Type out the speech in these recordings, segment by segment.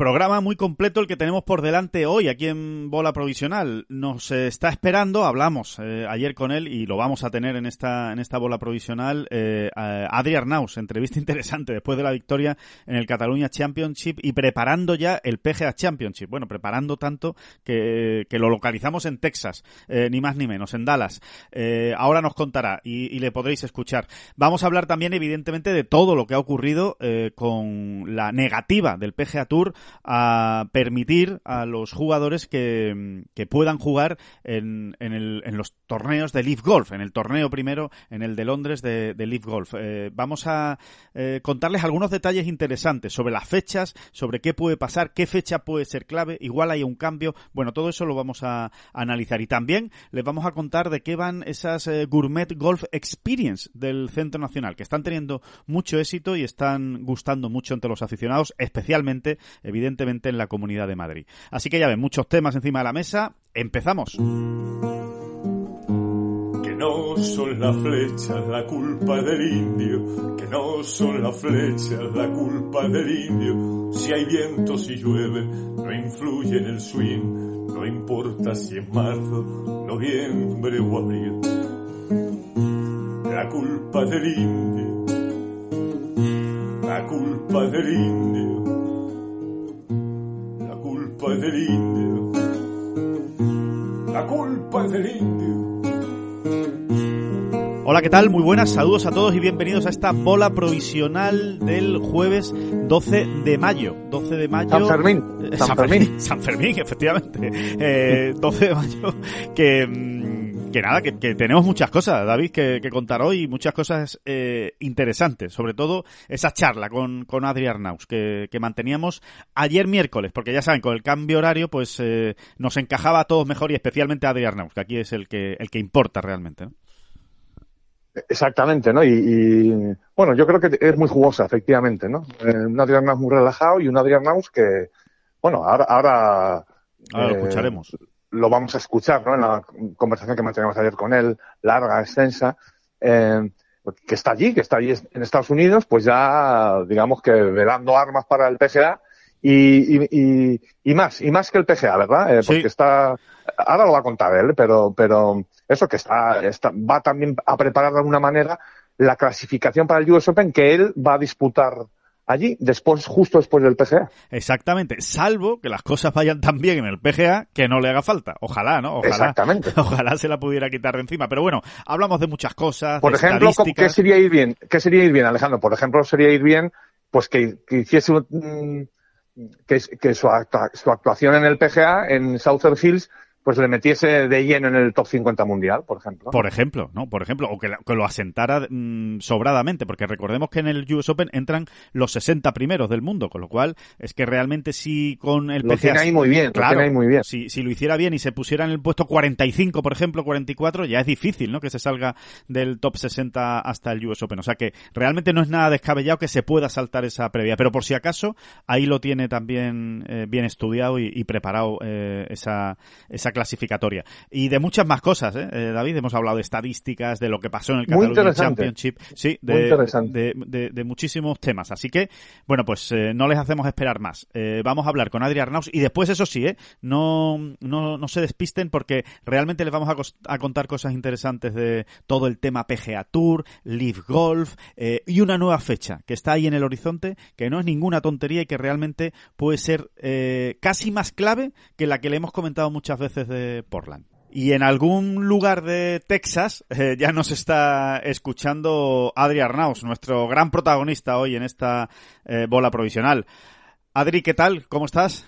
Programa muy completo el que tenemos por delante hoy aquí en Bola Provisional. Nos eh, está esperando, hablamos eh, ayer con él y lo vamos a tener en esta, en esta Bola Provisional, eh, Adri Arnaus, entrevista interesante después de la victoria en el Cataluña Championship y preparando ya el PGA Championship. Bueno, preparando tanto que, que lo localizamos en Texas, eh, ni más ni menos, en Dallas. ahora nos contará y, y, le podréis escuchar. Vamos a hablar también, evidentemente, de todo lo que ha ocurrido con la negativa del PGA Tour a permitir a los jugadores que, que puedan jugar en, en, el, en, los torneos de Leaf Golf, en el torneo primero, en el de Londres de, Leaf Golf. Eh, vamos a eh, contarles algunos detalles interesantes sobre las fechas, sobre qué puede pasar, qué fecha puede ser clave, igual hay un cambio. Bueno, todo eso lo vamos a, a analizar. Y también les vamos a contar de qué van esas eh, Gourmet Golf Experience del Centro Nacional, que están teniendo mucho éxito y están gustando mucho entre los aficionados, especialmente, evidentemente, en la Comunidad de Madrid. Así que ya ven, muchos temas encima de la mesa. ¡Empezamos! Que no son las flechas la culpa del indio, que no son las flechas la culpa del indio. Si hay viento, si llueve, no influye en el swing, no importa si es marzo, noviembre o abril. La culpa del indio, la culpa del indio culpa es del indio. La culpa es del indio. Hola, ¿qué tal? Muy buenas, saludos a todos y bienvenidos a esta bola provisional del jueves 12 de mayo. 12 de mayo. San Fermín. Eh, San, Fermín. San Fermín, efectivamente. Eh, 12 de mayo que que nada, que, que, tenemos muchas cosas, David, que, que contar hoy, muchas cosas eh, interesantes, sobre todo esa charla con, con Adri Arnaus que, que, manteníamos ayer miércoles, porque ya saben, con el cambio horario, pues eh, nos encajaba a todos mejor y especialmente a Adri Arnaus, que aquí es el que, el que importa realmente. ¿no? Exactamente, ¿no? Y, y, bueno, yo creo que es muy jugosa, efectivamente, ¿no? Eh, un Adri Arnaus muy relajado y un Adri Arnaus que, bueno, ahora... Ahora, ahora lo escucharemos lo vamos a escuchar ¿no? en la conversación que mantenemos ayer con él, larga, extensa, eh, que está allí, que está allí en Estados Unidos, pues ya, digamos que velando armas para el PGA y, y, y, y más, y más que el PGA, ¿verdad? Eh, porque sí. está, ahora lo va a contar él, pero, pero eso que está, está, va también a preparar de alguna manera la clasificación para el US Open que él va a disputar allí, después, justo después del PGA. Exactamente, salvo que las cosas vayan tan bien en el PGA que no le haga falta. Ojalá, ¿no? Ojalá, Exactamente. Ojalá se la pudiera quitar de encima. Pero bueno, hablamos de muchas cosas. Por de ejemplo, ¿qué sería ir bien? ¿Qué sería ir bien, Alejandro? Por ejemplo, sería ir bien, pues que, que hiciese un, que, que su, actua, su actuación en el PGA, en Southern Hills, pues le metiese de lleno en el top 50 mundial, por ejemplo. Por ejemplo, ¿no? Por ejemplo, o que, que lo asentara mmm, sobradamente, porque recordemos que en el US Open entran los 60 primeros del mundo, con lo cual es que realmente si con el lo PGA... Tiene ahí muy bien, claro, lo tiene ahí muy bien. Si, si lo hiciera bien y se pusiera en el puesto 45, por ejemplo, 44, ya es difícil, ¿no? Que se salga del top 60 hasta el US Open. O sea que realmente no es nada descabellado que se pueda saltar esa previa, pero por si acaso, ahí lo tiene también eh, bien estudiado y, y preparado eh, esa, esa clasificatoria. Y de muchas más cosas, ¿eh? ¿eh? David, hemos hablado de estadísticas, de lo que pasó en el Catalunya Championship, sí, de, de, de, de, muchísimos temas. Así que, bueno, pues eh, no les hacemos esperar más. Eh, vamos a hablar con Adri Arnaus y después, eso sí, ¿eh? no, no, no se despisten porque realmente les vamos a, a, contar cosas interesantes de todo el tema PGA Tour, Leaf Golf y una nueva fecha que está ahí en el horizonte, que no es ninguna tontería y que realmente puede ser casi más clave que la que le hemos comentado muchas veces de Portland. Y en algún lugar de Texas eh, ya nos está escuchando Adri Arnaus, nuestro gran protagonista hoy en esta eh, bola provisional. Adri, ¿qué tal? ¿Cómo estás?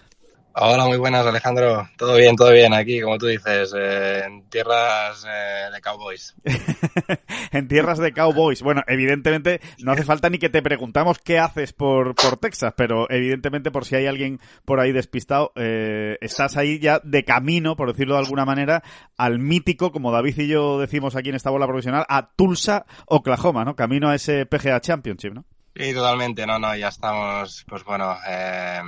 Hola, muy buenas Alejandro. Todo bien, todo bien aquí, como tú dices, eh, en tierras eh, de cowboys. en tierras de cowboys. Bueno, evidentemente no hace falta ni que te preguntamos qué haces por, por Texas, pero evidentemente por si hay alguien por ahí despistado, eh, estás ahí ya de camino, por decirlo de alguna manera, al mítico, como David y yo decimos aquí en esta bola profesional, a Tulsa, Oklahoma, ¿no? Camino a ese PGA Championship, ¿no? Sí, totalmente, no, no, ya estamos, pues bueno, eh,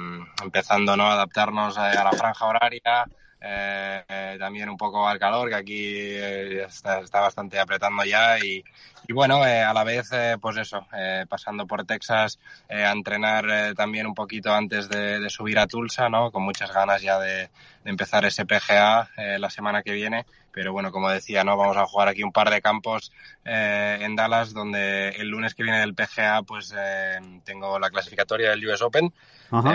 empezando, ¿no? Adaptarnos a, la franja horaria, eh, eh, también un poco al calor, que aquí eh, está, está, bastante apretando ya y, y bueno, eh, a la vez, pues eso, pasando por Texas a entrenar también un poquito antes de, de, subir a Tulsa, ¿no? Con muchas ganas ya de, de empezar ese PGA la semana que viene pero bueno, como decía, no vamos a jugar aquí un par de campos eh, en Dallas donde el lunes que viene del PGA pues eh, tengo la clasificatoria del US Open,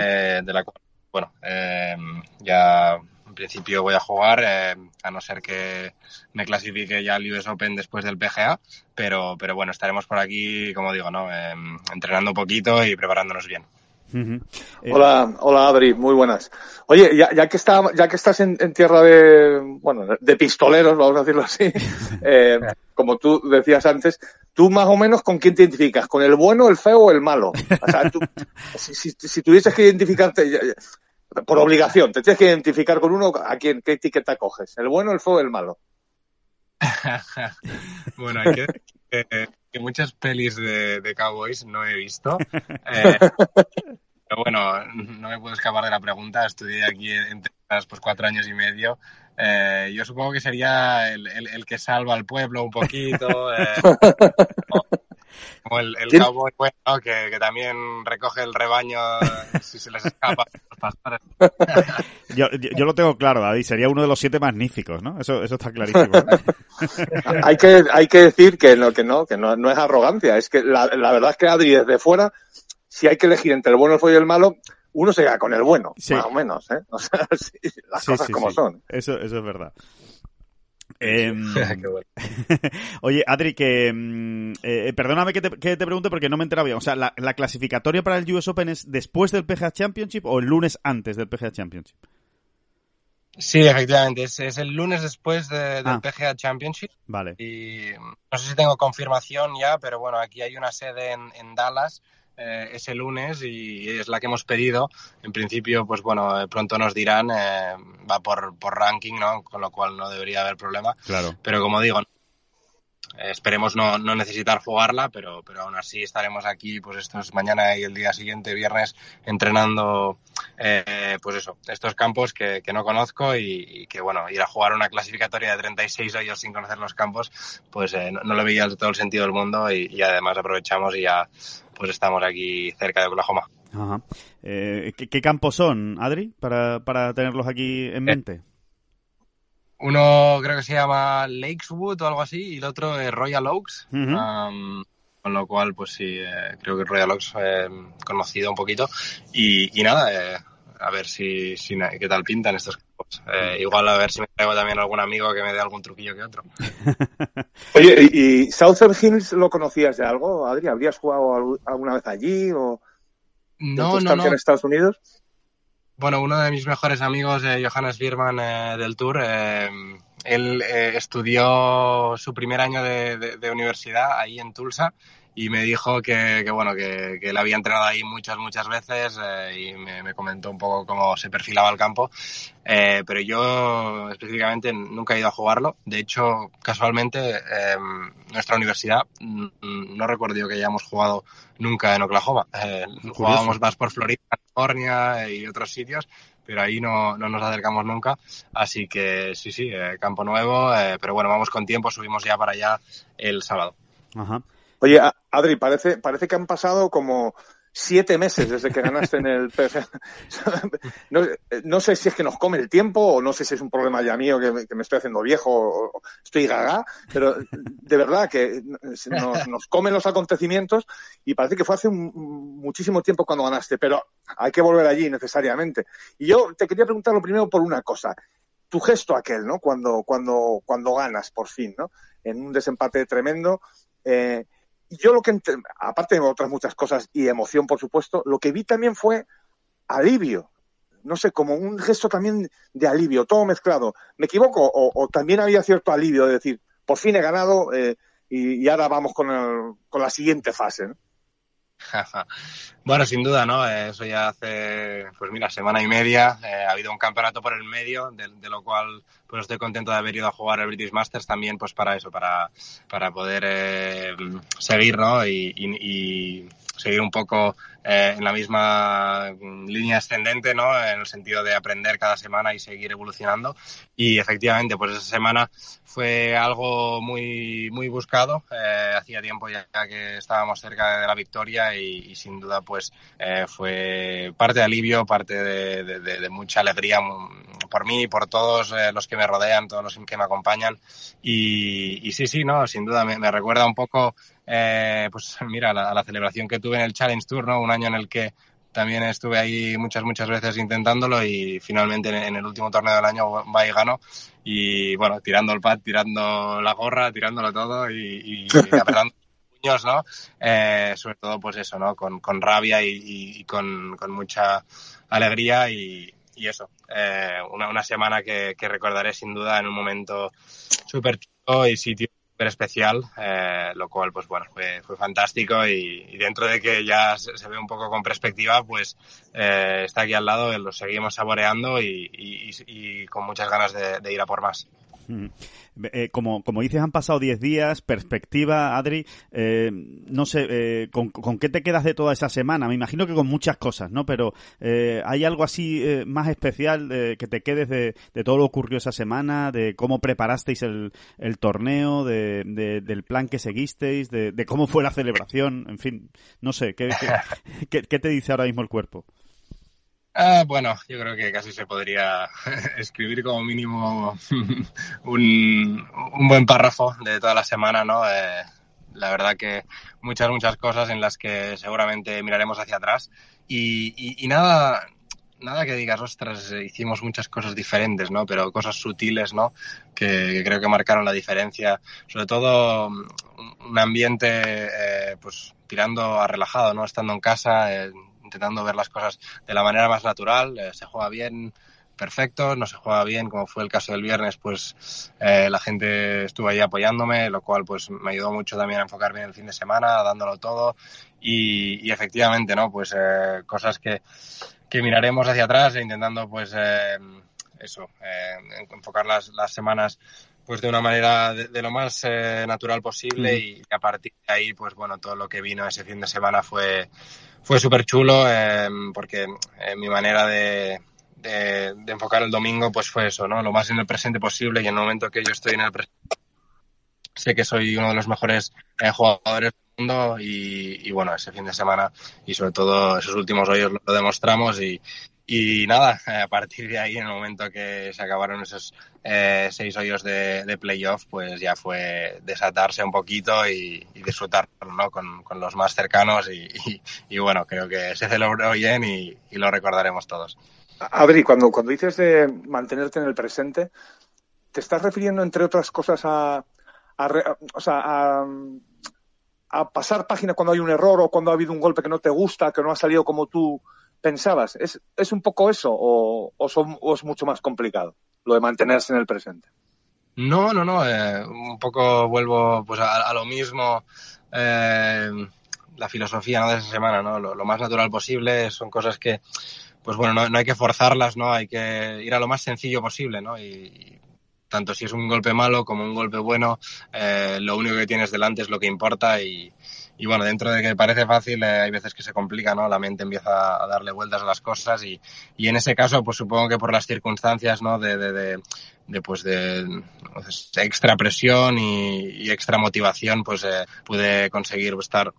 eh, de la cual, bueno, eh, ya en principio voy a jugar, a no ser que me clasifique ya al US Open después del PGA, pero, pero bueno, estaremos por aquí, como digo, ¿no? entrenando un poquito y preparándonos bien. Uh -huh. eh... Hola, hola Adri, muy buenas. Oye, ya, ya que está, ya que estás en, en, tierra de, bueno, de pistoleros, vamos a decirlo así, eh, como tú decías antes, tú más o menos con quién te identificas, con el bueno, el feo o el malo. O sea, tú, si, si, si, tuvieses que identificarte por obligación, te tienes que identificar con uno, ¿a quién, qué etiqueta coges? ¿El bueno, el feo o el malo? bueno, hay que, que, que, muchas pelis de, de, cowboys no he visto. Eh, pero bueno, no me puedo escapar de la pregunta. Estudié aquí en Texas pues cuatro años y medio. Eh, yo supongo que sería el, el, el, que salva al pueblo un poquito. Eh, como el, el cowboy bueno, que, que, también recoge el rebaño si se les escapa los pastores. yo, yo, lo tengo claro, David, sería uno de los siete magníficos, ¿no? Eso, eso está clarísimo. ¿no? hay, que, hay que decir que no, que no, que no, no es arrogancia, es que la, la, verdad es que Adri desde fuera, si hay que elegir entre el bueno, el feo y el malo, uno se queda con el bueno, sí. más o menos, ¿eh? O sea, sí, las sí, cosas como son. Eso, eso es verdad. Eh, bueno. Oye, Adri, que eh, perdóname que te, que te, pregunte porque no me enteraba bien. O sea, la, la, clasificatoria para el US Open es después del PGA Championship o el lunes antes del PGA Championship? Sí, efectivamente. Es, es el lunes después de, del ah. PGA Championship. Vale. Y no sé si tengo confirmación ya, pero bueno, aquí hay una sede en, en Dallas eh, ese lunes y es la que hemos pedido. En principio, pues bueno, pronto nos dirán, eh, va por, por ranking, ¿no? Con lo cual no debería haber problema. Claro. Pero como digo, esperemos no, no necesitar jugarla, pero, pero aún así estaremos aquí, pues esto es mañana y el día siguiente, viernes, entrenando, eh, pues eso, estos campos que, que no conozco y, y, que, bueno, ir a jugar una clasificatoria de 36 hoyos sin conocer los campos, pues eh, no, no, le veía todo el sentido del mundo y, y, además aprovechamos y ya, pues estamos aquí cerca de Oklahoma. Ajá. Eh, ¿qué, ¿qué, campos son, Adri, para, para tenerlos aquí en mente? Eh, uno creo que se llama Lakeswood o algo así y el otro es Royal Oaks. Uh -huh. um, con lo cual, pues sí, eh, creo que Royal Oaks eh, conocido un poquito. Y, y nada, eh, a ver si, si, qué tal pintan estos campos. igual a ver si me traigo también algún amigo que me dé algún truquillo que otro. Oye, ¿y, y Southern Hills lo conocías de algo, Adri? ¿Habrías jugado alguna vez allí o no, no, no. en Estados Unidos? Bueno, uno de mis mejores amigos, eh, Johannes Biermann eh, del Tour, eh, él estudió su primer año de, de, de, universidad ahí en Tulsa y me dijo que, que bueno, que, que, él había entrenado ahí muchas, muchas veces y me, me, comentó un poco cómo se perfilaba el campo. pero yo específicamente nunca he ido a jugarlo. De hecho, casualmente, nuestra universidad no recuerdo que hayamos jugado nunca en Oklahoma. jugábamos más por Florida, California y otros sitios, pero ahí no, no nos acercamos nunca. Así que sí, sí, eh, campo nuevo, eh, pero bueno, vamos con tiempo, subimos ya para allá el sábado. Ajá. Oye, Adri, parece, parece que han pasado como siete meses desde que ganaste en el no, no, sé si es que nos come el tiempo o no sé si es un problema ya mío que que me estoy haciendo viejo o estoy gaga, pero de verdad que nos, nos comen los acontecimientos y parece que fue hace un, muchísimo tiempo cuando ganaste, pero hay que volver allí necesariamente. Y yo te quería preguntar lo primero por una cosa. Tu gesto aquel, ¿no? Cuando, cuando, cuando ganas, por fin, ¿no? En un desempate tremendo. Eh, yo lo que, aparte de otras muchas cosas y emoción, por supuesto, lo que vi también fue alivio. no sé, como un gesto también de alivio, todo mezclado. ¿Me equivoco? O, también había cierto alivio de decir, por fin he ganado eh, y, ahora vamos con, con la siguiente fase? bueno, sin duda, ¿no? Eso ya hace, pues mira, semana y media. Eh, ha habido un campeonato por el medio, de, lo cual pues estoy contento de haber ido a jugar el British Masters también, pues para eso, para, para poder eh, seguir, ¿no? y seguir un poco eh, en la misma línea ascendente, ¿no? En el sentido de aprender cada semana y seguir evolucionando. Y efectivamente, pues esa semana fue algo muy, muy buscado. Eh, hacía tiempo ya que estábamos cerca de la victoria y, sin duda, pues eh, fue parte de alivio, parte de, mucha alegría por mí y por todos los que me rodean, todos los que me acompañan. Y, sí, sí, no, sin duda me, me recuerda un poco eh, pues mira, la, la celebración que tuve en el Challenge Tour, ¿no? Un año en el que también estuve ahí muchas, muchas veces intentándolo y finalmente en el último torneo del año va y ganó. Y bueno, tirando el pad, tirando la gorra, tirándolo todo y, y apretando puños, ¿no? Eh, sobre todo, pues eso, ¿no? Con, con rabia y, y con, con, mucha alegría y, y eso. Eh, una, una semana que, recordaré sin duda en un momento súper chulo y sitio especial, eh, lo cual, pues bueno, fue, fue fantástico y, dentro de que ya se, ve un poco con perspectiva, pues eh, está aquí al lado, lo seguimos saboreando y, con muchas ganas de ir a por más. Mm. Eh, como, como dices, han pasado 10 días, perspectiva, Adri, eh, no sé, eh, ¿con, qué te quedas de toda esa semana? Me imagino que con muchas cosas, ¿no? Pero ¿hay algo así más especial que te quedes de, todo lo que ocurrió esa semana, de cómo preparasteis el, el torneo, de, del plan que seguisteis, de, cómo fue la celebración? En fin, no sé, ¿qué, qué, qué te dice ahora mismo el cuerpo? Ah, bueno, yo creo que casi se podría escribir como mínimo un, buen párrafo de toda la semana, ¿no? Eh, la verdad que muchas, muchas cosas en las que seguramente miraremos hacia atrás y, nada, nada que digas, ostras, hicimos muchas cosas diferentes, ¿no? Pero cosas sutiles, ¿no? Que, creo que marcaron la diferencia. Sobre todo un ambiente, eh, pues, tirando a relajado, ¿no? Estando en casa, intentando ver las cosas de la manera más natural. Eh, se juega bien, perfecto, no se juega bien, como fue el caso del viernes, pues eh, la gente estuvo ahí apoyándome, lo cual pues me ayudó mucho también a enfocar bien el fin de semana, dándolo todo y, efectivamente, ¿no? Pues eh, cosas que, que miraremos hacia atrás e intentando pues eso, enfocar las, las semanas pues de una manera de, lo más natural posible y a partir de ahí pues bueno todo lo que vino ese fin de semana fue fue súper chulo em, porque eh, mi manera de, de, enfocar el domingo pues fue eso, ¿no? Lo más en el presente posible y en el momento que yo estoy en el presente sé que soy uno de los mejores eh, jugadores del mundo y, y, bueno, ese fin de semana y sobre todo esos últimos hoyos lo demostramos y, y nada, a partir de ahí, en el momento que se acabaron esos eh, seis hoyos de, de, playoff, pues ya fue desatarse un poquito y, y disfrutar ¿no? con, con, los más cercanos y, y, bueno, creo que se celebró bien y, lo recordaremos todos. Adri, cuando, cuando dices de mantenerte en el presente, ¿te estás refiriendo, entre otras cosas, a, a, o sea, a, a pasar página cuando hay un error o cuando ha habido un golpe que no te gusta, que no ha salido como tú pensabas? ¿Es, es un poco eso o, o, es mucho más complicado lo de mantenerse en el presente? No, no, no. Eh, un poco vuelvo pues a, lo mismo. Eh, la filosofía ¿no? de esa semana, ¿no? Lo, lo, más natural posible. Son cosas que, pues bueno, no, no, hay que forzarlas, ¿no? Hay que ir a lo más sencillo posible, ¿no? Y, y tanto si es un golpe malo como un golpe bueno, eh, lo único que tienes delante es lo que importa y, y bueno, dentro de que parece fácil, eh, hay veces que se complica, ¿no? La mente empieza a darle vueltas a las cosas y, y en ese caso, pues supongo que por las circunstancias, ¿no? De, de, de, de pues de extra presión y, y, extra motivación, pues eh, pude conseguir estar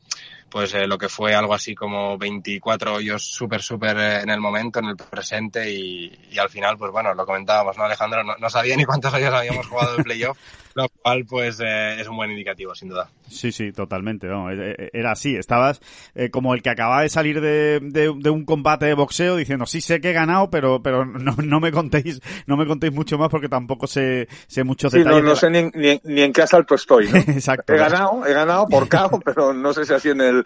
pues eh, lo que fue algo así como 24 hoyos súper, súper eh, en el momento, en el presente y, y, al final, pues bueno, lo comentábamos, ¿no, Alejandro? No, no sabía ni cuántos hoyos habíamos jugado de playoff, lo cual pues eh, es un buen indicativo, sin duda. Sí, sí, totalmente. No, e, e, era así, estabas eh, como el que acaba de salir de, de, de, un combate de boxeo diciendo, sí sé que he ganado, pero pero no, no me contéis no me contéis mucho más porque tampoco sé, sé muchos sí, detalles. No, no sé ni, ni, ni, en qué asalto estoy, ¿no? Exacto. He ganado, he ganado por cao, pero no sé si así en el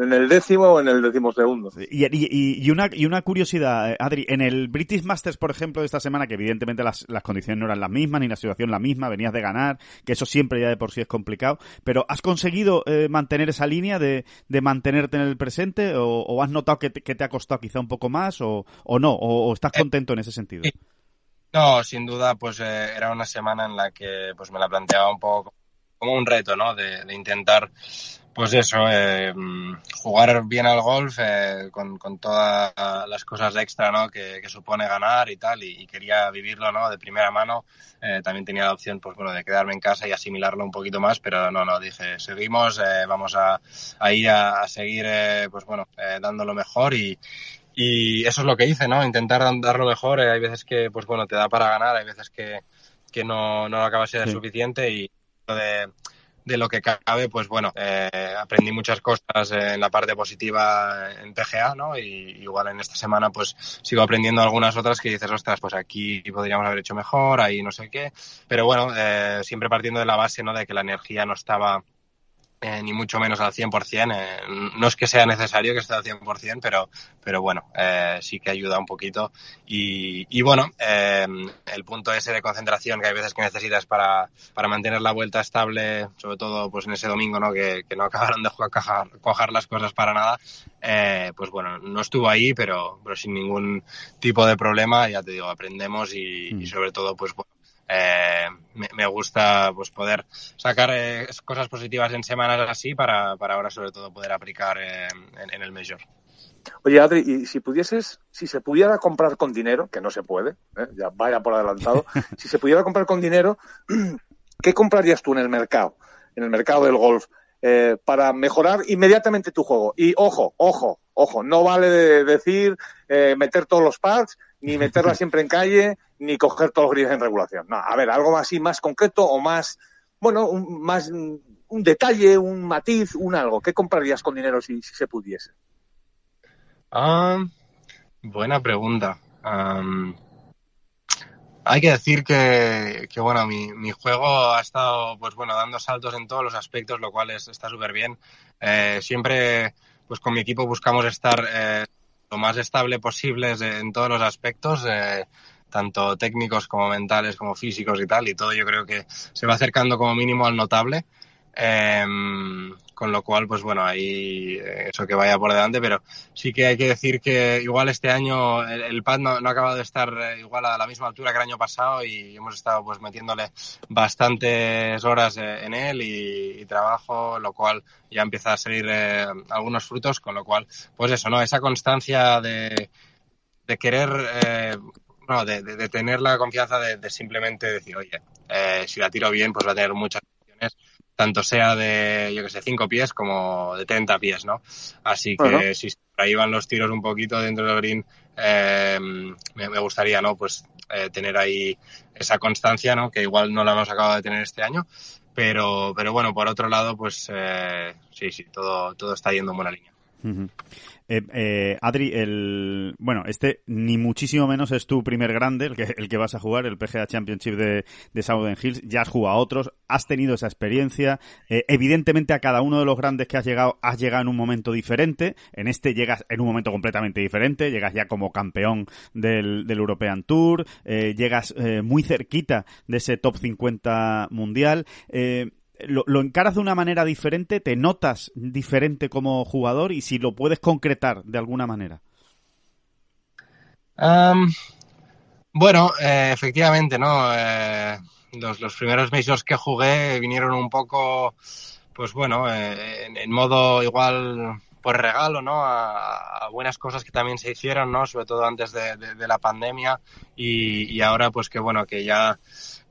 en el décimo o en el décimo segundo. Y, y, y, una, y una curiosidad, eh, Adri, en el British Masters, por ejemplo, de esta semana, que evidentemente las, las condiciones no eran las mismas, ni la situación la misma, venías de ganar, que eso siempre ya de por sí es complicado, pero ¿has conseguido eh, mantener esa línea de, de, mantenerte en el presente o, o has notado que te, que te, ha costado quizá un poco más o, o no? O, ¿O, estás contento en ese sentido? No, sin duda, pues eh, era una semana en la que pues me la planteaba un poco como un reto, ¿no? De, de intentar, pues eso, eh, jugar bien al golf eh, con, con, todas las cosas extra, ¿no? Que, que supone ganar y tal, y, y, quería vivirlo, ¿no? De primera mano. Eh, también tenía la opción, pues bueno, de quedarme en casa y asimilarlo un poquito más, pero no, no, dije, seguimos, eh, vamos a, a, ir a, a seguir, eh, pues bueno, dando lo mejor y, y eso es lo que hice, ¿no? Intentar dar lo mejor. hay veces que, pues bueno, te da para ganar, hay veces que, que no, no acaba de ser sí. suficiente y de, de lo que cabe, pues bueno, eh, aprendí muchas cosas en la parte positiva en PGA, ¿no? Y igual en esta semana pues sigo aprendiendo algunas otras que dices, ostras, pues aquí podríamos haber hecho mejor, ahí no sé qué. Pero bueno, eh, siempre partiendo de la base, ¿no? De que la energía no estaba eh, ni mucho menos al 100%. Eh, no es que sea necesario que esté al 100%, pero, pero bueno, eh, sí que ayuda un poquito. Y, y bueno, eh, el punto ese de concentración que hay veces que necesitas para, para mantener la vuelta estable, sobre todo pues en ese domingo, ¿no? Que, que no acabaron de cojar, cojar las cosas para nada, pues bueno, no estuvo ahí, pero, pero sin ningún tipo de problema, ya te digo, aprendemos y, mm. y sobre todo, pues bueno, eh, me, me, gusta pues poder sacar eh, cosas positivas en semanas así para, para ahora sobre todo poder aplicar eh, en, en, el Major. Oye, Adri, y si pudieses, si se pudiera comprar con dinero, que no se puede, ¿eh? ya vaya por adelantado, si se pudiera comprar con dinero, ¿qué comprarías tú en el mercado, en el mercado del golf, eh, para mejorar inmediatamente tu juego? Y ojo, ojo, ojo, no vale de decir eh, meter todos los pads, ni meterla siempre en calle, ni coger todos los grises en regulación. No, a ver, algo así más concreto o más, bueno, un, más un detalle, un matiz, un algo. ¿Qué comprarías con dinero si, se pudiese? Um, buena pregunta. Hay que decir que, bueno, mi, juego ha estado, pues bueno, dando saltos en todos los aspectos, lo cual es, está súper bien. Eh, siempre, pues con mi equipo buscamos estar eh, lo más estable posible en todos los aspectos. Eh, tanto técnicos como mentales, como físicos y tal, y todo yo creo que se va acercando como mínimo al notable. Eh, con lo cual, pues bueno, ahí eso que vaya por delante, pero sí que hay que decir que igual este año el, pad no, ha acabado de estar igual a la misma altura que el año pasado y hemos estado pues metiéndole bastantes horas en él y, trabajo, lo cual ya empieza a salir eh, algunos frutos, con lo cual, pues eso, ¿no? Esa constancia de, de querer eh, no, de, de, de, tener la confianza de, de simplemente decir, oye, eh, si la tiro bien, pues va a tener muchas opciones, tanto sea de, yo que sé, 5 pies como de 30 pies, ¿no? Así que si ahí van los tiros un poquito dentro del green, eh, me, me, gustaría, ¿no? Pues eh, tener ahí esa constancia, ¿no? Que igual no la hemos acabado de tener este año, pero, pero bueno, por otro lado, pues eh, sí, sí, todo, todo está yendo en buena línea. Uh -huh. Eh, eh, Adri, el, bueno, este ni muchísimo menos es tu primer grande, el que, el que vas a jugar, el PGA Championship de, de Southern Hills. Ya has jugado a otros, has tenido esa experiencia. Eh, evidentemente a cada uno de los grandes que has llegado, has llegado en un momento diferente. En este llegas en un momento completamente diferente. Llegas ya como campeón del, del European Tour. Eh, llegas eh, muy cerquita de ese top 50 mundial. Eh, lo, lo, encaras de una manera diferente, te notas diferente como jugador y si lo puedes concretar de alguna manera. Bueno, eh, efectivamente, ¿no? Eh, los, los, primeros majors que jugué vinieron un poco, pues bueno, eh, en, modo igual por regalo, ¿no? A, a, buenas cosas que también se hicieron, ¿no? Sobre todo antes de, de, de la pandemia y, y, ahora, pues que bueno, que ya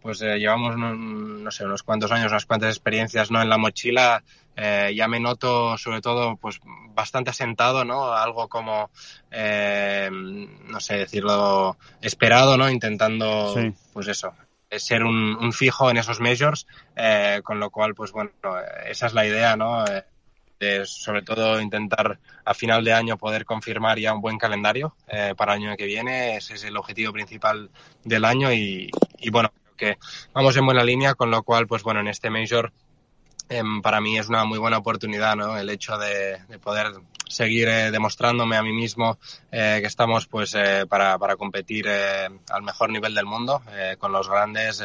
pues eh, llevamos, no, no, sé, unos cuantos años, unas cuantas experiencias, ¿no? En la mochila eh, ya me noto, sobre todo, pues bastante asentado, ¿no? Algo como, eh, no sé decirlo, esperado, ¿no? Intentando, sí. pues eso, ser un, un, fijo en esos majors, eh, con lo cual, pues bueno, esa es la idea, ¿no? Eh, de sobre todo intentar a final de año poder confirmar ya un buen calendario eh, para el año que viene. Ese es el objetivo principal del año y, bueno, que vamos en buena línea, con lo cual, pues bueno, en este Major em, para mí es una muy buena oportunidad, ¿no? El hecho de, de poder seguir eh, demostrándome a mí mismo eh, que estamos pues eh, para, para competir eh, al mejor nivel del mundo eh, con los grandes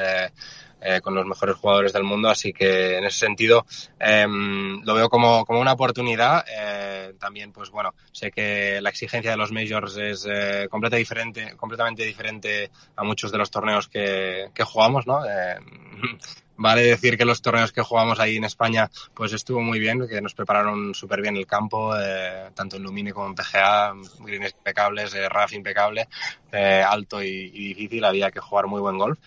eh, con los mejores jugadores del mundo así que en ese sentido eh, lo veo como, como una oportunidad. Eh, también pues bueno sé que la exigencia de los majors es eh, completamente diferente completamente diferente a muchos de los torneos que, que jugamos no eh, Vale decir que los torneos que jugamos ahí en España pues estuvo muy bien, que nos prepararon súper bien el campo, eh, tanto en Lumine como en PGA, greens impecables, eh, RAF impecable, eh, alto y, y, difícil, había que jugar muy buen golf.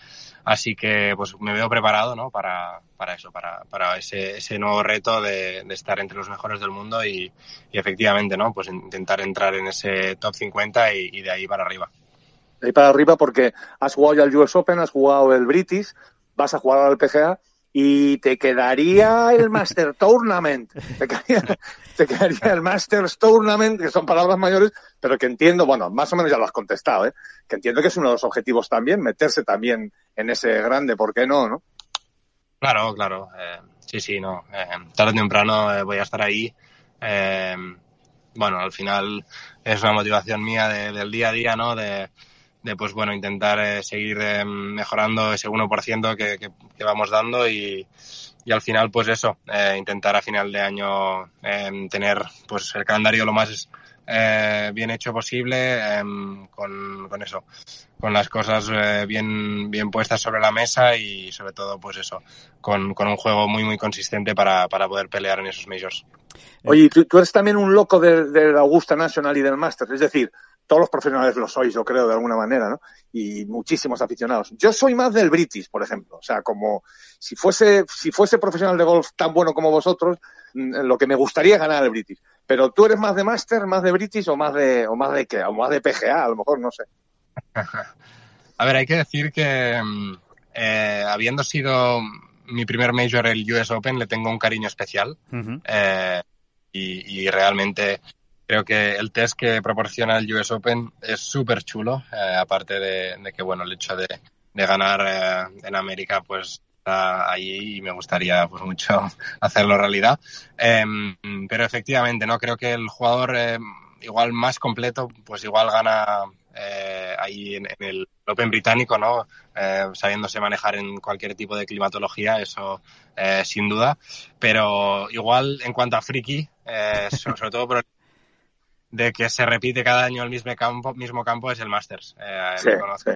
Así que pues me veo preparado ¿no? para, para eso, para, para ese, ese nuevo reto de, de estar entre los mejores del mundo y, y, efectivamente ¿no? pues intentar entrar en ese top 50 y, y de ahí para arriba. De ahí para arriba porque has jugado ya el US Open, has jugado el British, vas a jugar al PGA y te quedaría el Master Tournament. Te quedaría, te quedaría, el Masters Tournament, que son palabras mayores, pero que entiendo, bueno, más o menos ya lo has contestado, ¿eh? que entiendo que es uno de los objetivos también, meterse también en ese grande, ¿por qué no? no? Claro, claro. Eh, sí, sí, no. Eh, tarde o temprano eh, voy a estar ahí. Bueno, al final es una motivación mía de, del día a día, ¿no? De, pues bueno, intentar eh, seguir eh, mejorando ese 1% que, que, que, vamos dando y, al final pues eso, eh, intentar a final de año eh, tener pues el calendario lo más bien hecho posible con, con, eso, con las cosas bien, bien puestas sobre la mesa y sobre todo pues eso, con, un juego muy muy consistente para, poder pelear en esos majors. Oye, tú, tú eres también un loco de, de la Augusta National y del Masters, es decir, todos los profesionales lo sois, yo creo, de alguna manera, ¿no? Y muchísimos aficionados. Yo soy más del British, por ejemplo. O sea, como si fuese, si fuese profesional de golf tan bueno como vosotros, lo que me gustaría es ganar el British. Pero tú eres más de Master, más de British o más de, o más de qué, o más de PGA, a lo mejor, no sé. A ver, hay que decir que eh, habiendo sido mi primer major el US Open, le tengo un cariño especial. Uh -huh. eh, y, y realmente creo que el test que proporciona el US Open es súper chulo, eh, aparte de, de, que, bueno, el hecho de, de ganar eh, en América, pues está allí y me gustaría pues mucho hacerlo realidad. Eh, pero efectivamente, no creo que el jugador eh, igual más completo, pues igual gana eh, ahí en, el Open británico, ¿no? Sabiéndose manejar en cualquier tipo de climatología, eso sin duda. Pero igual en cuanto a friki, sobre, sobre todo por el de que se repite cada año el mismo campo, mismo campo es el Masters. Eh, sí, sí.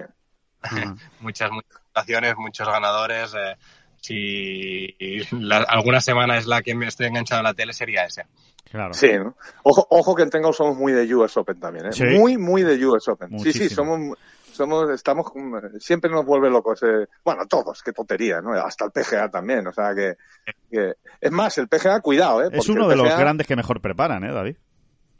muchas, muchas situaciones, muchos ganadores. Eh, si la, alguna semana es la que me estoy enganchado a la tele, sería ese. Claro. Sí, ¿no? Ojo, ojo que en Tengo somos muy de US Open también, ¿eh? ¿Sí? Muy, muy de US Open. Muchísimo. Sí, sí, somos, somos, estamos, siempre nos vuelve locos. Eh, bueno, todos, qué tontería, ¿no? Hasta el PGA también, o sea que, que es más, el PGA, cuidado, ¿eh? Es uno de PGA... los grandes que mejor preparan, ¿eh, David?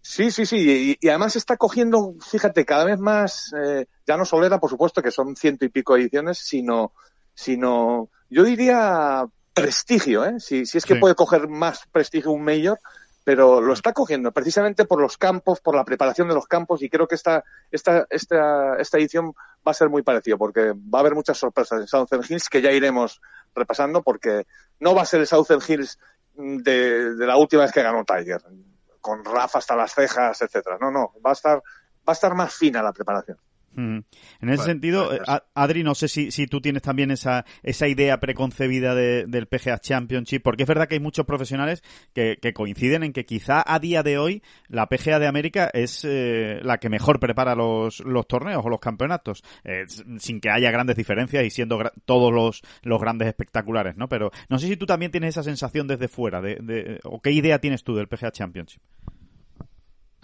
Sí, sí, sí, y, y, además está cogiendo, fíjate, cada vez más, eh, ya no Solera, por supuesto, que son ciento y pico ediciones, sino, sino, yo diría prestigio, ¿eh? Si, si es que sí. puede coger más prestigio un mayor, pero lo está cogiendo precisamente por los campos, por la preparación de los campos, y creo que esta, esta, esta, esta edición va a ser muy parecido, porque va a haber muchas sorpresas en Southern Hills que ya iremos repasando, porque no va a ser el Southern Hills de, de la última vez que ganó Tiger con Rafa hasta las cejas, etcétera. No, no, va a estar, va a estar más fina la preparación. Mm. En ese bueno, sentido, pues, Adri, no sé si, si tú tienes también esa, esa idea preconcebida de, del PGA Championship, porque es verdad que hay muchos profesionales que, que coinciden en que quizá a día de hoy la PGA de América es eh, la que mejor prepara los, los torneos o los campeonatos, eh, sin que haya grandes diferencias y siendo todos los, los grandes espectaculares, ¿no? Pero no sé si tú también tienes esa sensación desde fuera, de, de, o qué idea tienes tú del PGA Championship.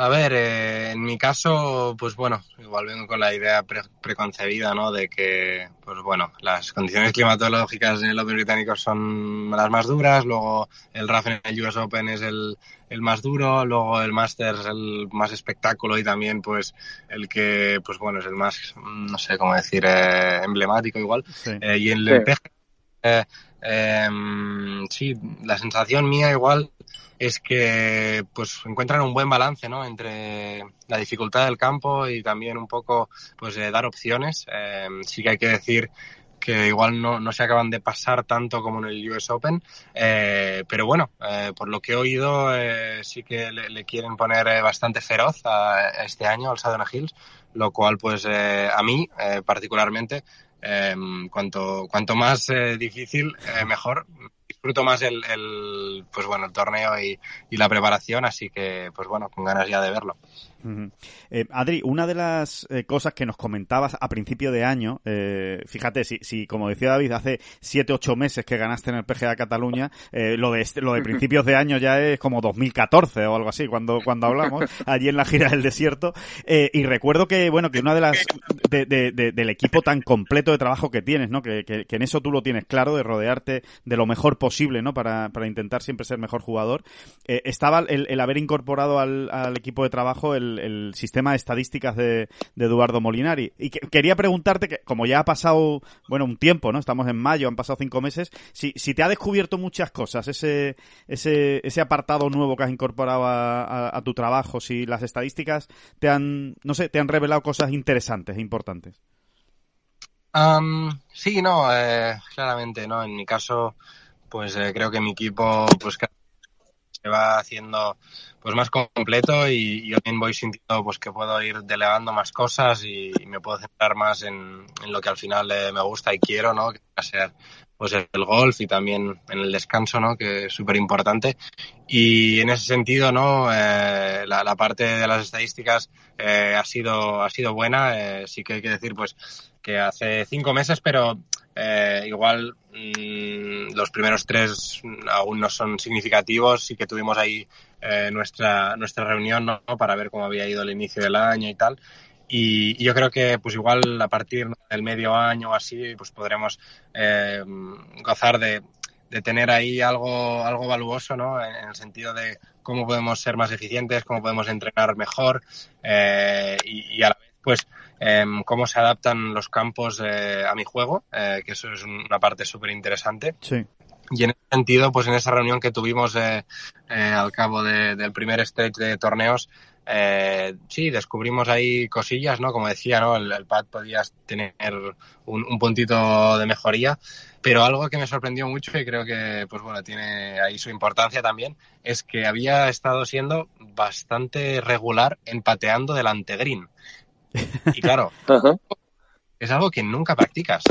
A ver, eh, en mi caso, pues bueno, igual vengo con la idea pre preconcebida, ¿no? De que, pues bueno, las condiciones climatológicas en el Open británico son las más duras, luego el RAF en el US Open es el, el más duro, luego el Masters el más espectáculo y también, pues, el que, pues bueno, es el más, no sé cómo decir, eh, emblemático igual. Sí. Eh, y en el sí. Eh, em, sí, la sensación mía igual es que pues encuentran un buen balance ¿no? entre la dificultad del campo y también un poco pues eh, dar opciones. Eh, sí que hay que decir que igual no, no se acaban de pasar tanto como en el US Open, eh, pero bueno, eh, por lo que he oído, eh, sí que le, le quieren poner bastante feroz a, este año al Sadona Hills, lo cual pues a mí particularmente, eh, cuanto, cuanto más difícil, mejor. Disfruto más el, pues bueno, el torneo y, y la preparación, así que pues bueno, con ganas ya de verlo. Eh, Adri, una de las eh, cosas que nos comentabas a principio de año, eh, fíjate, si, si como decía David, hace 7, 8 meses que ganaste en el PGA Cataluña, eh, lo de este- lo de principios de año ya es como 2014 o algo así, cuando, cuando hablamos, allí en la gira del desierto. Eh, y recuerdo que, bueno, que una de las, de- de- de- del equipo tan completo de trabajo que tienes, ¿no? Que, que- que en eso tú lo tienes claro, de rodearte de lo mejor posible, ¿no? Para, para intentar siempre ser mejor jugador. Estaba el, el haber incorporado al, al equipo de trabajo el, el sistema de estadísticas de, de Eduardo Molinari. Y que- quería preguntarte, que como ya ha pasado, bueno, un tiempo, ¿no? Estamos en mayo, han pasado cinco meses, si, si te ha descubierto muchas cosas, ese, ese, ese apartado nuevo que has incorporado a, tu trabajo, si las estadísticas te han, no sé, te han revelado cosas interesantes e importantes. Sí, no, eh, claramente, ¿no? En mi caso, pues eh, creo que mi equipo, pues se va haciendo pues más completo y, y yo también voy sintiendo pues que puedo ir delegando más cosas y, y me puedo centrar más en, en lo que al final eh, me gusta y quiero, ¿no? Que va a ser pues el golf y también en el descanso, ¿no? Que es súper importante. Y en ese sentido, ¿no? Eh, la, la parte de las estadísticas eh, ha sido ha sido buena. Eh, sí que hay que decir, pues, que hace cinco meses, pero eh, igual mmm, los primeros tres aún no son significativos. Sí que tuvimos ahí eh, nuestra nuestra reunión, ¿no? Para ver cómo había ido el inicio del año y tal. Y, yo creo que pues igual a partir del medio año o así, pues podremos eh, gozar de, de tener ahí algo, algo valuoso, ¿no? En, en el sentido de cómo podemos ser más eficientes, cómo podemos entrenar mejor y, a la vez, pues, eh, cómo se adaptan los campos eh, a mi juego, eh, que eso es una parte súper interesante. Sí. Y en ese sentido, pues en esa reunión que tuvimos eh, eh, al cabo de, del primer stage de torneos, eh, sí, descubrimos ahí cosillas, ¿no? Como decía, ¿no? El, el pad podías tener un, un, puntito de mejoría, pero algo que me sorprendió mucho y creo que, pues bueno, tiene ahí su importancia también, es que había estado siendo bastante regular en pateando delante green. Y claro, uh -huh. es algo que nunca practicas.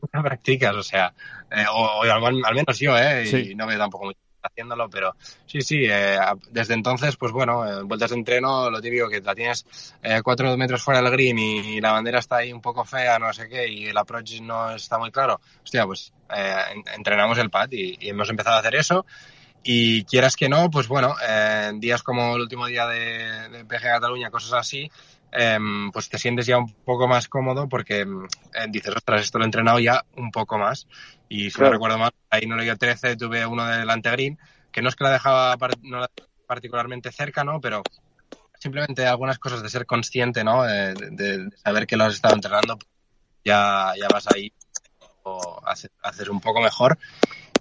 Nunca practicas, o sea, eh, o, o al, al, menos yo, ¿eh? Sí. Y no veo tampoco mucho haciéndolo, pero sí, sí, eh, desde entonces, pues bueno, en vueltas de entreno, lo típico que la tienes eh, cuatro metros fuera del green y, y, la bandera está ahí un poco fea, no sé qué, y el approach no está muy claro, hostia, pues eh, entrenamos el pad y, y, hemos empezado a hacer eso. Y quieras que no, pues bueno, eh, días como el último día de, de PG Cataluña, cosas así, eh, pues te sientes ya un poco más cómodo porque eh, dices, ostras, esto lo he entrenado ya un poco más. Y si claro. no recuerdo mal, ahí no le dio 13, tuve uno delante green, que no es que la dejaba no la particularmente cerca, ¿no? Pero simplemente algunas cosas de ser consciente, ¿no? De, de, de saber que lo has estado entrenando, ya, ya vas ahí o haces, haces un poco mejor.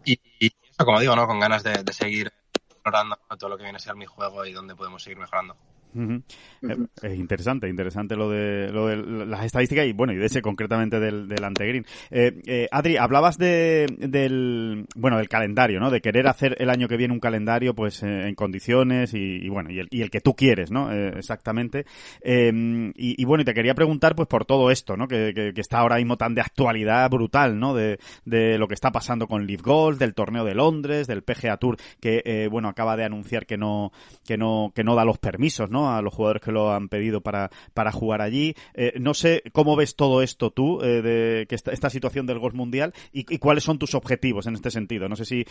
Y, y, eso, como digo, ¿no? Con ganas de, de seguir explorando todo lo que viene a ser mi juego y dónde podemos seguir mejorando. Uh -huh. uh -huh. Es interesante, interesante lo de, lo de las estadísticas y bueno, y de ese concretamente del, del Antegreen. Eh, eh, Adri, hablabas de, del, bueno, del calendario, ¿no? De querer hacer el año que viene un calendario, pues, eh, en condiciones y, y, bueno, y el, y el que tú quieres, ¿no? Eh, exactamente. Y, y, bueno, y te quería preguntar, pues, por todo esto, ¿no? Que, que, que, está ahora mismo tan de actualidad brutal, ¿no? De, de lo que está pasando con Leaf Golf, del torneo de Londres, del PGA Tour, que, eh, bueno, acaba de anunciar que no, que no, que no da los permisos, ¿no? A los jugadores que lo han pedido para, para jugar allí. Eh, no sé cómo ves todo esto tú, eh, de que esta, esta, situación del golf mundial y, cuáles son tus objetivos en este sentido. No sé si,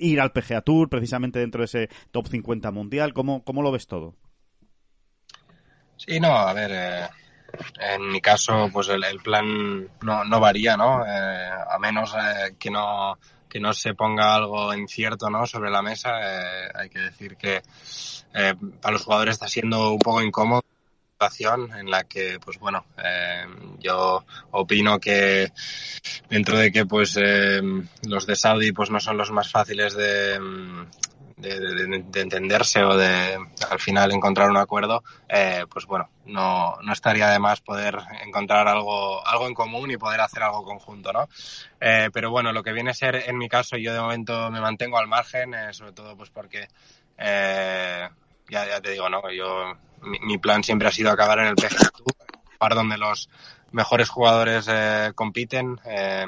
ir al PGA Tour precisamente dentro de ese top 50 mundial. ¿Cómo, cómo lo ves todo? Sí, no, a ver, eh, en mi caso, pues el, el plan no, no, varía, ¿no? Eh, a menos que no que no se ponga algo incierto ¿no? sobre la mesa. Eh, hay que decir que eh, para los jugadores está siendo un poco incómodo situación en la que, pues bueno, eh, yo opino que dentro de que pues los de Saudi pues no son los más fáciles de, de, entenderse o de al final encontrar un acuerdo, eh, pues bueno, no, no estaría de más poder encontrar algo, algo en común y poder hacer algo conjunto, ¿no? Eh, pero bueno, lo que viene a ser en mi caso, yo de momento me mantengo al margen, eh, sobre todo pues porque ya, ya te digo, ¿no? Yo, mi, plan siempre ha sido acabar en el PGA Tour, donde los mejores jugadores eh, compiten, eh,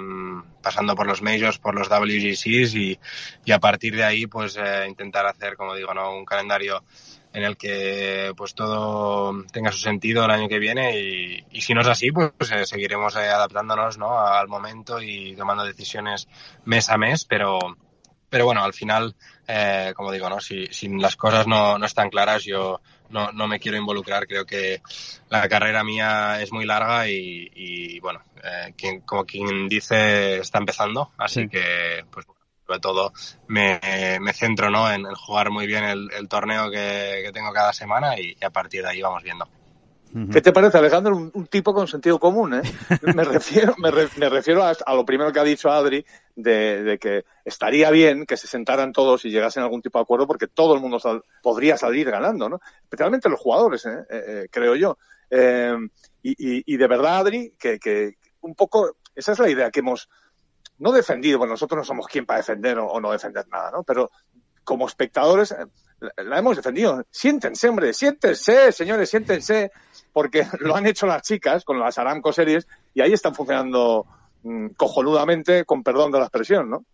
pasando por los majors, por los WGCs y, y a partir de ahí pues eh, intentar hacer, como digo, ¿no? un calendario en el que pues todo tenga su sentido el año que viene y, si no es así pues, pues seguiremos adaptándonos ¿no? al momento y tomando decisiones mes a mes, pero pero bueno, al final, eh, como digo, ¿no? Si, si las cosas no, no están claras, yo no, no me quiero involucrar. Creo que la carrera mía es muy larga y, y bueno, eh, quien, como quien dice, está empezando. Así que, pues, sobre todo, me, me centro ¿no? en, jugar muy bien el, el torneo que, que, tengo cada semana y, y a partir de ahí vamos viendo. ¿Qué te parece, Alejandro? Un, tipo con sentido común, ¿eh? Me refiero, me, me refiero a, a, lo primero que ha dicho Adri, de, de, que estaría bien que se sentaran todos y llegasen a algún tipo de acuerdo porque todo el mundo sal, podría salir ganando, ¿no? Especialmente los jugadores, ¿eh? Eh, eh, creo yo. Eh, y, y, y, de verdad, Adri, que, que un poco, esa es la idea que hemos, no defendido, bueno, nosotros no somos quien para defender o, o no defender nada, ¿no? Pero como espectadores la hemos defendido. Siéntense, hombre, siéntense, señores, siéntense, porque lo han hecho las chicas con las Aramco series y ahí están funcionando mmm, cojonudamente, con perdón de la expresión, ¿no?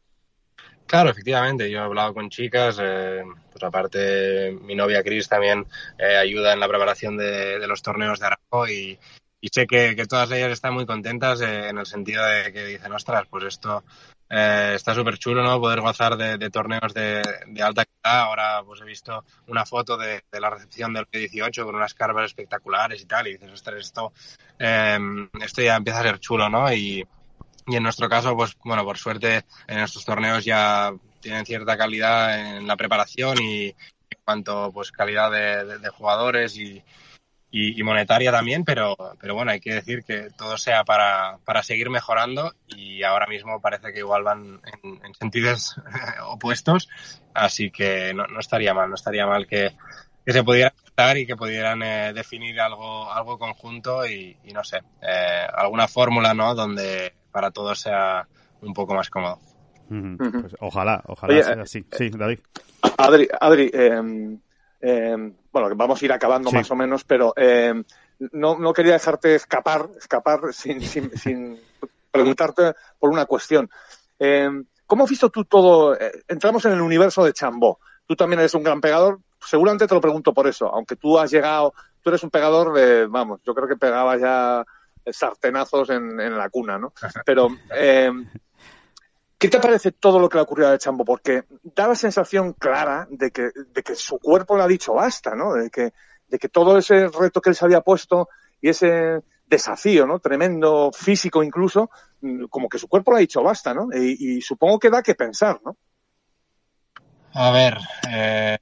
Claro, efectivamente. Yo he hablado con chicas, eh, pues aparte mi novia Cris también eh, ayuda en la preparación de, de, los torneos de Aramco y, y sé que, que, todas ellas están muy contentas eh, en el sentido de que dicen, ostras, pues esto eh, está súper chulo, ¿no? Poder gozar de, torneos de, de, alta calidad. Ahora, pues he visto una foto de, la recepción del P18 con unas carvas espectaculares y tal, y dices, ostras, esto, eh, esto ya empieza a ser chulo, ¿no? Y, y en nuestro caso, pues bueno, por suerte, en estos torneos ya tienen cierta calidad en la preparación y en cuanto pues calidad de jugadores y, y, y, monetaria también, pero, pero bueno, hay que decir que todo sea para, para seguir mejorando y ahora mismo parece que igual van en, en sentidos opuestos, así que no, no, estaría mal, no estaría mal que, que se pudiera estar y que pudieran eh, definir algo, algo conjunto y, y no sé, eh, alguna fórmula, ¿no? Donde para todos sea un poco más cómodo. Mm -hmm. pues ojalá, ojalá Oye, sea así. Sí, David. Adri, Adri eh, eh, bueno, vamos a ir acabando sí. más o menos, pero eh, no, no, quería dejarte escapar, escapar sin, sin, sin preguntarte por una cuestión. Eh, ¿Cómo has visto tú todo? Eh, entramos en el universo de Chambó. Tú también eres un gran pegador. Seguramente te lo pregunto por eso, aunque tú has llegado, tú eres un pegador de, vamos, yo creo que pegabas ya sartenazos en, en la cuna, ¿no? Pero, eh, ¿Qué te parece todo lo que le ha ocurrido a Chambo? Porque da la sensación clara de que, de que su cuerpo le ha dicho basta, ¿no? De que, de que todo ese reto que él se había puesto y ese desafío, ¿no? Tremendo, físico incluso, como que su cuerpo le ha dicho basta, ¿no? Y, y supongo que da que pensar, ¿no? A ver, eh,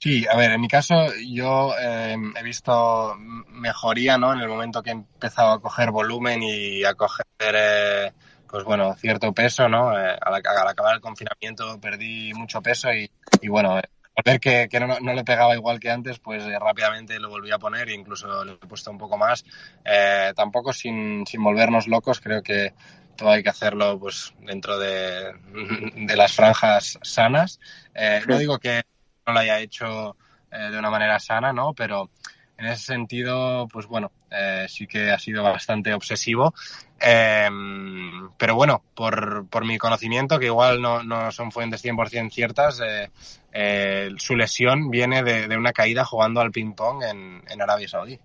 sí, a ver, en mi caso yo eh, he visto mejoría, ¿no? En el momento que he empezado a coger volumen y a coger... Eh, pues bueno, cierto peso, ¿no? Eh, al, al, acabar el confinamiento perdí mucho peso y, y bueno, eh, ver que, que no, no, le pegaba igual que antes, pues eh, rápidamente lo volví a poner e incluso le he puesto un poco más. Eh, tampoco sin, sin volvernos locos, creo que todo hay que hacerlo pues dentro de, de las franjas sanas. Eh, no digo que no lo haya hecho de una manera sana, ¿no? Pero en ese sentido, pues bueno, eh, sí que ha sido bastante obsesivo. Eh, pero bueno, por, por, mi conocimiento, que igual no, no son fuentes 100% ciertas, eh, eh, su lesión viene de, de, una caída jugando al ping-pong en, en, Arabia Saudí.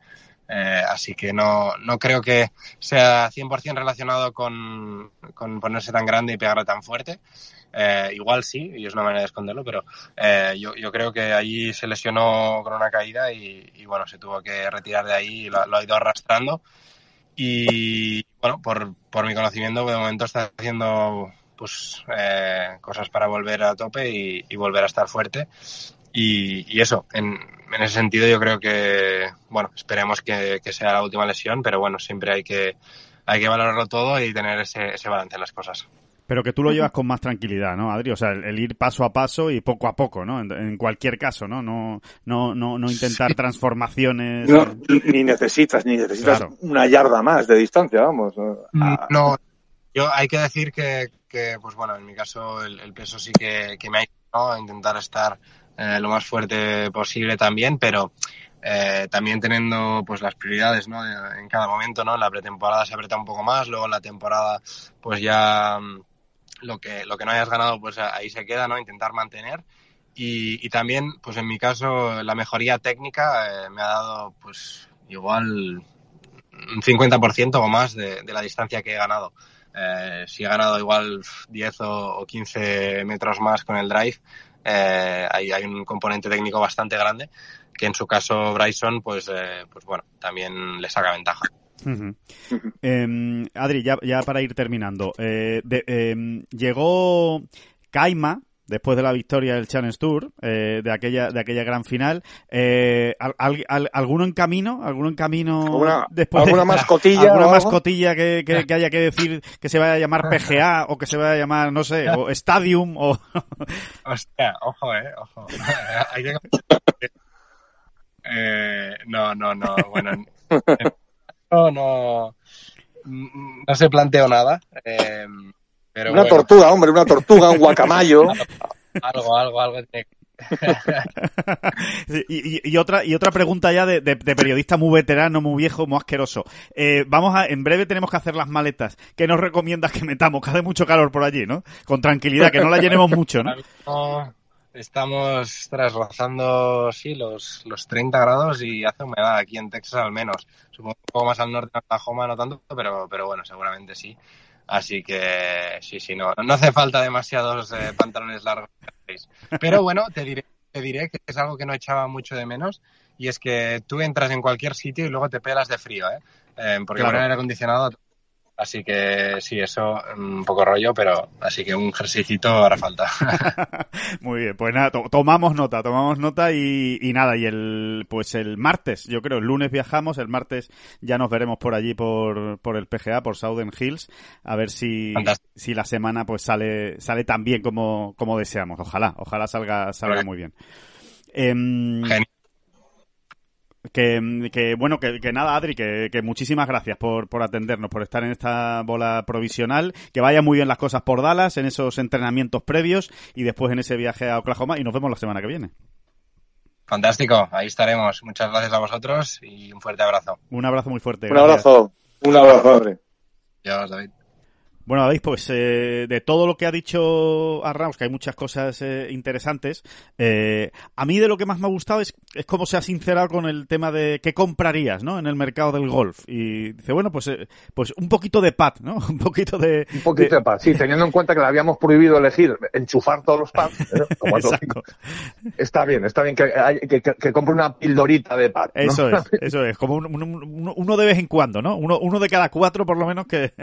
Eh, así que no, no creo que sea 100% relacionado con, con ponerse tan grande y pegarle tan fuerte. Eh, igual sí, y es una manera de esconderlo, pero eh, yo, yo, creo que allí se lesionó con una caída y, y bueno, se tuvo que retirar de ahí y lo, lo, ha ido arrastrando. Y bueno, por, por mi conocimiento, de momento está haciendo pues eh, cosas para volver a tope y, y volver a estar fuerte. Y, y eso, en, en, ese sentido yo creo que, bueno, esperemos que, que, sea la última lesión, pero bueno, siempre hay que, hay que valorarlo todo y tener ese, ese balance en las cosas. Pero que tú lo llevas con más tranquilidad, ¿no, Adri? O sea, el, ir paso a paso y poco a poco, ¿no? En, cualquier caso, ¿no? No, no, no, no intentar transformaciones. ni necesitas, ni necesitas una yarda más de distancia, vamos. No, yo hay que decir que, que pues bueno, en mi caso el, peso sí que, que, me ha ayudado a intentar estar eh, lo más fuerte posible también, pero eh, también teniendo pues las prioridades ¿no? en cada momento, ¿no? En la pretemporada se aprieta un poco más, luego en la temporada pues ya mm, lo que, lo que no hayas ganado, pues ahí se queda, ¿no? Intentar mantener. Y, y también, pues en mi caso, la mejoría técnica eh, me ha dado, pues, igual un 50% o más de, de, la distancia que he ganado. Eh, si he ganado igual 10 o, o 15 metros más con el drive, eh, hay, hay un componente técnico bastante grande que en su caso Bryson, pues, eh, pues bueno, también le saca ventaja. Eh, Adri, ya, ya, para ir terminando, eh, de, eh, llegó Kaima después de la victoria del Challenge Tour, eh, de aquella de aquella gran final. Eh, al, al, ¿Alguno en camino? ¿Alguno en camino ¿Alguna, después ¿alguna de, mascotilla? ¿Alguna mascotilla que, que, que, haya que decir que se vaya a llamar PGA o que se vaya a llamar, no sé, o Stadium o... Hostia, ojo, eh, ojo. Eh, no, no, no, bueno, no, no, no se planteó nada. Eh, pero una bueno. tortuga, hombre, una tortuga, un guacamayo. algo, algo, algo. y, y, otra y otra pregunta ya de, de, de, periodista muy veterano, muy viejo, muy asqueroso. Eh, vamos a, en breve tenemos que hacer las maletas. ¿Qué nos recomiendas que metamos? Que hace mucho calor por allí, ¿no? Con tranquilidad, que no la llenemos mucho, ¿no? Estamos tras rozando, sí, los, los 30 grados y hace humedad aquí en Texas al menos. Supongo un poco más al norte de Oklahoma, no tanto, pero, pero bueno, seguramente sí. Así que sí, sí, no, no hace falta demasiados eh, pantalones largos. Pero bueno, te diré, te diré que es algo que no echaba mucho de menos y es que tú entras en cualquier sitio y luego te pelas de frío, ¿eh? eh porque claro. el aire acondicionado Así que sí, eso un poco rollo, pero así que un ejercicito hará falta. Muy bien, pues nada, to tomamos nota, tomamos nota y, y, nada, y el pues el martes, yo creo, el lunes viajamos, el martes ya nos veremos por allí por, por el PGA, por Southern Hills, a ver si, si la semana pues sale, sale tan bien como, como deseamos. Ojalá, ojalá salga, salga muy bien. Eh, Genial. Que, que, bueno, que, que nada, Adri, que, que, muchísimas gracias por, por atendernos, por estar en esta bola provisional, que vaya muy bien las cosas por Dallas, en esos entrenamientos previos y después en ese viaje a Oklahoma y nos vemos la semana que viene. Fantástico, ahí estaremos. Muchas gracias a vosotros y un fuerte abrazo. Un abrazo muy fuerte. Un gracias. abrazo, un abrazo, Adri. Adiós, David. Bueno, David, pues eh, de todo lo que ha dicho Arraus, que hay muchas cosas eh, interesantes, eh, a mí de lo que más me ha gustado es, es cómo se ha sincerado con el tema de qué comprarías, ¿no? En el mercado del golf. Y dice, bueno, pues, eh, pues un poquito de pad, ¿no? Un poquito de... Un poquito de, de pad, sí, teniendo en cuenta que le habíamos prohibido elegir enchufar todos los pads. ¿eh? Está bien, está bien que, que, que, que, compre una pildorita de pad. ¿no? Eso es, eso es, como un, un, uno de vez en cuando, ¿no? Uno, uno de cada cuatro por lo menos que,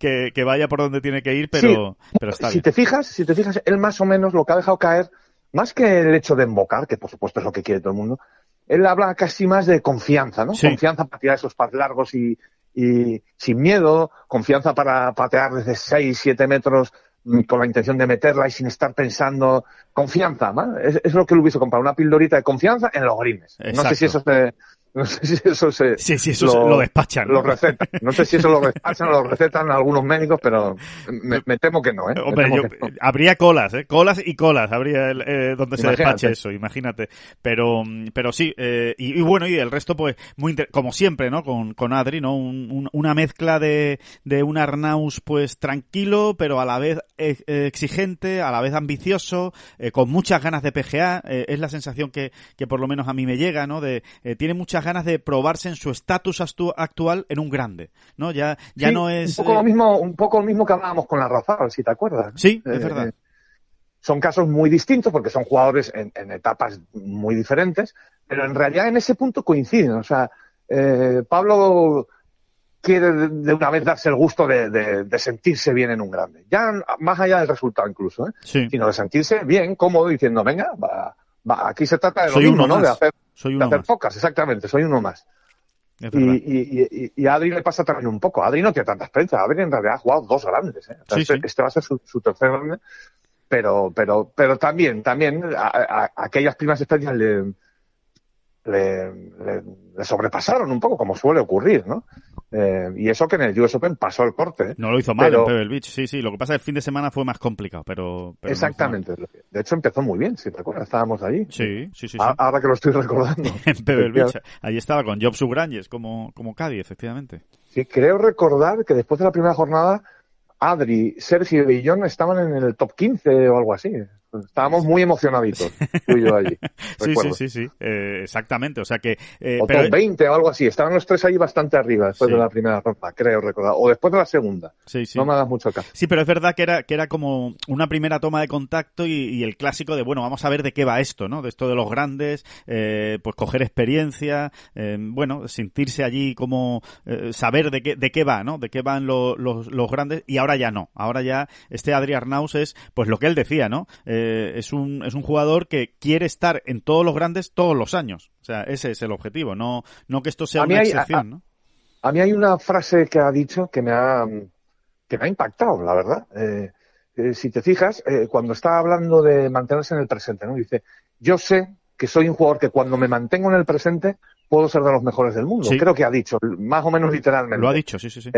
que, que vaya por donde tiene que ir, pero, sí, pero está si bien. te fijas, si te fijas, él más o menos lo que ha dejado caer, más que el hecho de embocar, que por supuesto es lo que quiere todo el mundo, él habla casi más de confianza, ¿no? Sí. Confianza para tirar esos pads largos y, y sin miedo, confianza para patear desde 6, 7 metros mm, con la intención de meterla y sin estar pensando confianza, ¿no? Es, es lo que le hubiese comprado, una pildorita de confianza en los grines. Exacto. No sé si eso te, no sé si eso se. Sí, sí, eso lo, lo despachan. Lo recetan. No sé si eso lo despachan o lo recetan algunos médicos, pero me, me temo que no, ¿eh? Hombre, yo, no. habría colas, ¿eh? Colas y colas habría el, eh, donde imagínate. se despache eso, imagínate. Pero, pero sí, eh, y, y, bueno, y el resto, pues, muy como siempre, ¿no? Con, con Adri, ¿no? Un, un, una mezcla de, de un Arnaus, pues, tranquilo, pero a la vez exigente, a la vez ambicioso, eh, con muchas ganas de PGA. Eh, es la sensación que, que por lo menos a mí me llega, ¿no? De, eh, tiene muchas ganas de probarse en su estatus actual en un grande, ¿no? Ya, ya sí, no es... Un poco, lo mismo, un poco lo mismo que hablábamos con la Razal, si te acuerdas. Sí, es verdad. Eh, son casos muy distintos porque son jugadores en, en, etapas muy diferentes, pero en realidad en ese punto coinciden. O sea, eh, Pablo quiere de una vez darse el gusto de, de, de, sentirse bien en un grande. Ya más allá del resultado incluso, ¿eh? sí. sino de sentirse bien, cómodo, diciendo, venga, va, va, aquí se trata de lo Soy mismo, uno ¿no? Más. De hacer, soy de uno hacer más. pocas, exactamente, soy uno más. Y, y, a Adri le pasa también un poco. Adri no tiene tanta experiencia. Adri en realidad ha jugado dos grandes. ¿eh? este, este, va a ser su, su tercer grande. Pero, pero, pero también, también a, aquellas primas experiencias le, le, sobrepasaron un poco, como suele ocurrir, ¿no? Eh, y eso que en el US Open pasó el corte. No lo hizo mal en Pebble Beach, sí, sí. Lo que pasa es que el fin de semana fue más complicado, pero... exactamente. de hecho, empezó muy bien, si te acuerdas, estábamos allí. Sí, sí, sí. Ahora que lo estoy recordando. en Pebble Beach. Ahí estaba con Job Subranges como, como Caddy, efectivamente. Sí, creo recordar que después de la primera jornada, Adri, Sergio y John estaban en el top 15 o algo así. Estábamos muy emocionaditos, tú y yo allí. sí, sí, sí, sí, eh, exactamente. O sea que. Eh, o pero... 20 o algo así. Estaban los tres ahí bastante arriba después de la primera ronda, creo recordar. O después de la segunda. Sí, sí. No me hagas mucho caso. Sí, pero es verdad que era, que era como una primera toma de contacto y, el clásico de, bueno, vamos a ver de qué va esto, ¿no? De esto de los grandes, eh, pues coger experiencia, eh, bueno, sentirse allí como eh, saber de qué, de qué va, ¿no? De qué van los, los, los grandes y ahora ya no. Ahora ya este Adrián Naus es, pues lo que él decía, ¿no? Eh, eh, es, un, es un jugador que quiere estar en todos los grandes todos los años. O sea, ese es el objetivo, no, no que esto sea una excepción, ¿no? A mí hay una frase que ha dicho que me ha, que me ha impactado, la verdad. Eh, eh, si te fijas, cuando está hablando de mantenerse en el presente, ¿no? Dice, yo sé que soy un jugador que cuando me mantengo en el presente puedo ser de los mejores del mundo. Creo que ha dicho, más o menos literalmente. Lo ha dicho, sí, sí, sí.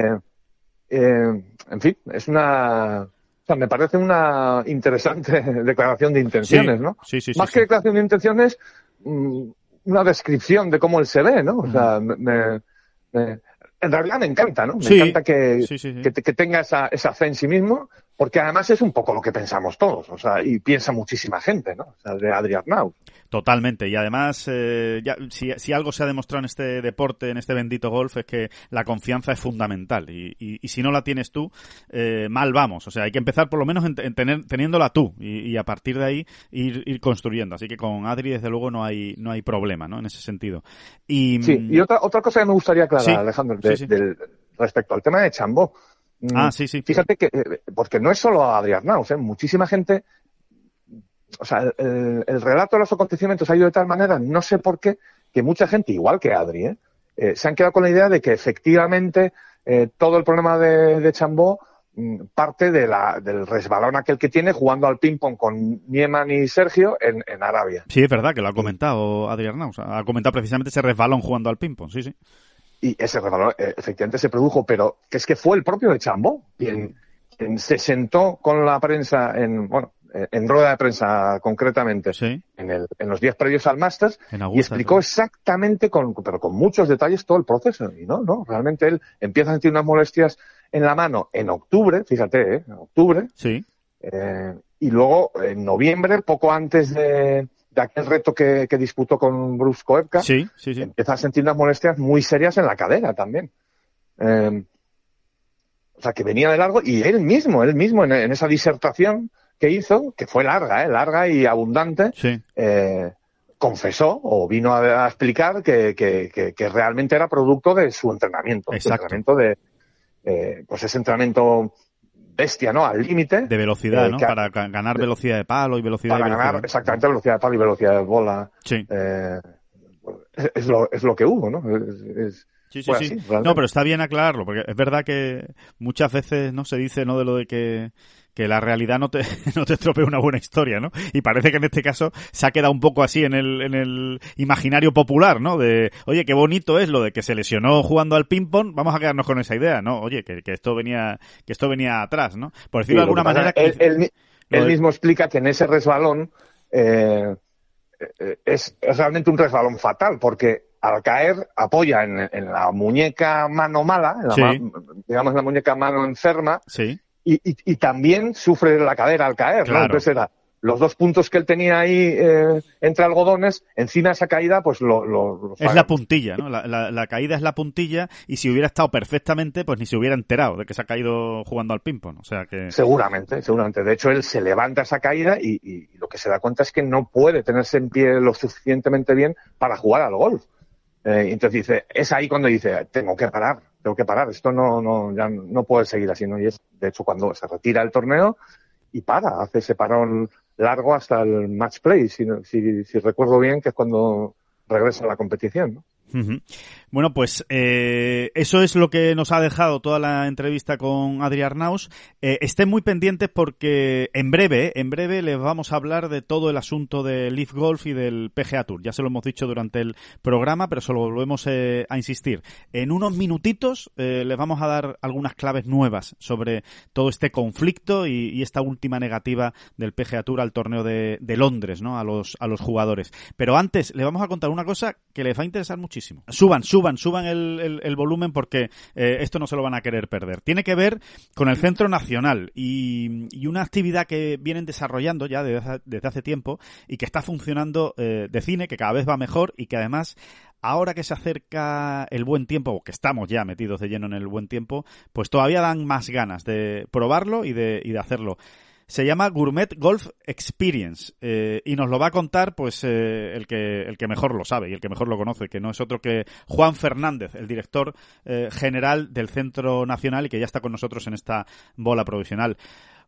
en fin, es una, o sea, me parece una interesante declaración de intenciones, ¿no? Sí, sí, Más que declaración de intenciones, mm, una descripción de cómo él se ve, ¿no? O sea, me, en realidad me encanta, ¿no? Me encanta que, que, tenga esa, esa fe en sí mismo, porque además es un poco lo que pensamos todos, o sea, y piensa muchísima gente, ¿no? O sea, de Adrián Nau. Totalmente. Y además, eh, ya, si, si, algo se ha demostrado en este deporte, en este bendito golf, es que la confianza es fundamental. Y, y, si no la tienes tú, eh, mal vamos. O sea, hay que empezar por lo menos en, tener, teniéndola tú y, a partir de ahí ir, ir, construyendo. Así que con Adri, desde luego, no hay, no hay problema, ¿no? En ese sentido. Y, sí, y otra, otra cosa que me gustaría aclarar, Alejandro, del, respecto al tema de Chambó. Mm, ah, sí, sí. Fíjate que, eh, porque no es solo Adrián Naus, ¿eh? muchísima gente o sea, el, relato de los acontecimientos ha ido de tal manera, no sé por qué, que mucha gente, igual que Adri, ¿eh? eh se han quedado con la idea de que efectivamente eh, todo el problema de, de Chambó mm, parte de la, del resbalón aquel que tiene jugando al ping-pong con Nieman y Sergio en, en, Arabia. Sí, es verdad que lo ha comentado Adrián Naus. Ha comentado precisamente ese resbalón jugando al ping-pong, sí, sí. Y ese resbalón eh, efectivamente se produjo, pero que es que fue el propio de Chambó quien, quien se sentó con la prensa en, bueno, en rueda de prensa concretamente, en, el, en los días previos al Masters, y explicó exactamente, con, pero con muchos detalles, todo el proceso. Y no, no, realmente él empieza a sentir unas molestias en la mano en octubre, fíjate, ¿eh? en octubre, sí. Eh, y luego en noviembre, poco antes de, de aquel reto que, que, disputó con Bruce Koepka, sí, sí, sí. empieza a sentir unas molestias muy serias en la cadera también. Eh, o sea, que venía de largo y él mismo, él mismo en, en esa disertación que hizo, que fue larga, ¿eh? larga y abundante, eh, confesó o vino a, explicar que, que, que, realmente era producto de su entrenamiento. entrenamiento de, eh, pues ese entrenamiento bestia, ¿no? Al límite. De velocidad, eh, ¿no? Para ganar velocidad de palo y velocidad para de ganar, exactamente, velocidad de palo y velocidad de bola. Sí. Eh, es, lo, es lo que hubo, ¿no? Es, Sí, sí, sí. no, pero está bien aclararlo, porque es verdad que muchas veces no se dice no de lo de que que la realidad no te, no te estropee una buena historia, ¿no? Y parece que en este caso se ha quedado un poco así en el, en el imaginario popular, ¿no? De, oye, qué bonito es lo de que se lesionó jugando al ping-pong, vamos a quedarnos con esa idea, ¿no? Oye, que, que esto venía, que esto venía atrás, ¿no? Por decirlo de alguna manera. Él, él, mismo explica que en ese resbalón, eh, eh, es, es, realmente un resbalón fatal, porque al caer apoya en, en la muñeca mano mala, en la digamos la muñeca mano enferma, sí y, y, y, también sufre la cadera al caer, ¿no? Entonces era los dos puntos que él tenía ahí eh, entre algodones, encima esa caída, pues lo... lo, es la puntilla, ¿no? La, la, la, caída es la puntilla y si hubiera estado perfectamente, pues ni se hubiera enterado de que se ha caído jugando al ping-pong, o sea que... Seguramente, seguramente. De hecho, él se levanta esa caída y, y, lo que se da cuenta es que no puede tenerse en pie lo suficientemente bien para jugar al golf. Eh, entonces dice, es ahí cuando dice, tengo que parar, tengo que parar, esto no, no, ya no puede seguir así, ¿no? Y es, de hecho, cuando se retira el torneo y para, hace ese parón largo hasta el match play, si, si, si recuerdo bien, que es cuando regresa a la competición, ¿no? Bueno, pues eh, eso es lo que nos ha dejado toda la entrevista con Adri Arnaus. Eh, estén muy pendientes porque en breve, en breve les vamos a hablar de todo el asunto del Leaf Golf y del PGA Tour. Ya se lo hemos dicho durante el programa, pero solo volvemos eh, a insistir. En unos minutitos les vamos a dar algunas claves nuevas sobre todo este conflicto y, esta última negativa del PGA Tour al torneo de, Londres, ¿no? A los, a los jugadores. Pero antes, le vamos a contar una cosa que les va a interesar muchísimo. Suban, suban suban, suban el, volumen porque eh, esto no se lo van a querer perder. Tiene que ver con el Centro Nacional y, una actividad que vienen desarrollando ya desde, hace tiempo y que está funcionando eh, de cine, que cada vez va mejor y que además ahora que se acerca el buen tiempo, o que estamos ya metidos de lleno en el buen tiempo, pues todavía dan más ganas de probarlo y de, y de hacerlo. Se llama Gourmet Golf Experience eh, y nos lo va a contar pues eh, el que el que mejor lo sabe y el que mejor lo conoce, que no es otro que Juan Fernández, el director eh, general del Centro Nacional y que ya está con nosotros en esta bola provisional.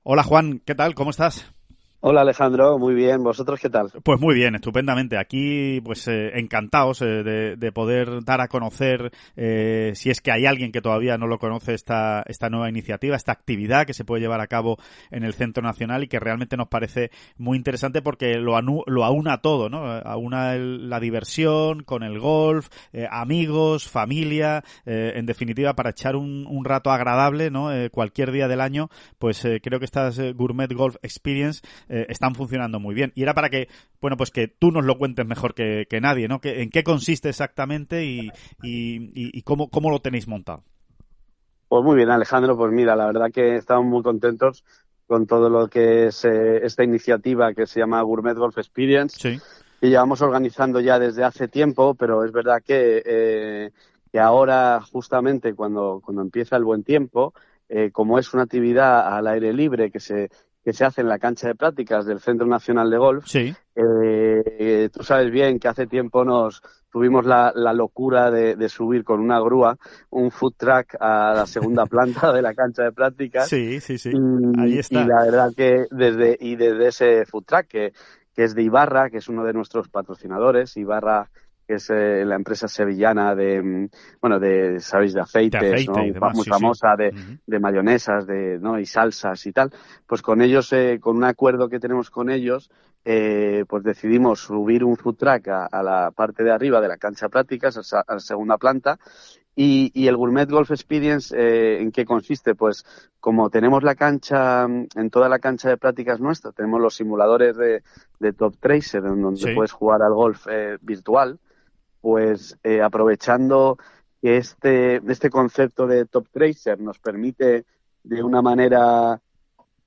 Hola Juan, ¿qué tal? ¿Cómo estás? Hola Alejandro, muy bien. ¿Vosotros qué tal? Pues muy bien, estupendamente. Aquí, pues eh, encantados eh, de, poder dar a conocer, eh, si es que hay alguien que todavía no lo conoce, esta, esta nueva iniciativa, esta actividad que se puede llevar a cabo en el Centro Nacional y que realmente nos parece muy interesante porque lo, lo aúna todo, ¿no? Aúna la diversión con el golf, amigos, familia, en definitiva, para echar un, un rato agradable, ¿no? cualquier día del año, pues creo que estas Gourmet Golf Experience eh, están funcionando muy bien. Y era para que, bueno, pues que tú nos lo cuentes mejor que, nadie, ¿no? Que, ¿En qué consiste exactamente y, y, cómo, cómo lo tenéis montado? Pues muy bien, Alejandro. Pues mira, la verdad que estamos muy contentos con todo lo que es eh, esta iniciativa que se llama Gourmet Golf Experience. Sí. Que llevamos organizando ya desde hace tiempo, pero es verdad que, eh, que ahora, justamente cuando, cuando empieza el buen tiempo, como es una actividad al aire libre que se, que se hace en la cancha de prácticas del Centro Nacional de Golf. Sí. Eh, tú sabes bien que hace tiempo nos tuvimos la, locura de, subir con una grúa un food truck a la segunda planta de la cancha de prácticas. Sí, sí, sí. Y, Ahí está. Y la verdad que desde, y desde ese food truck que, que es de Ibarra, que es uno de nuestros patrocinadores, Ibarra que es eh, la empresa sevillana de, mm, bueno, de, sabéis, de aceites, muy famosa de, de, mayonesas, de, ¿no? Y salsas y tal. Pues con ellos, eh, con un acuerdo que tenemos con ellos, eh, pues decidimos subir un food truck a, la parte de arriba de la cancha prácticas, a, la segunda planta, y, y, el Gourmet Golf Experience, eh, ¿en qué consiste? Pues como tenemos la cancha, mm, en toda la cancha de prácticas nuestra, tenemos los simuladores de, de Top Tracer, en donde puedes jugar al golf eh, virtual, pues eh, aprovechando que este, este concepto de Top Tracer nos permite de una manera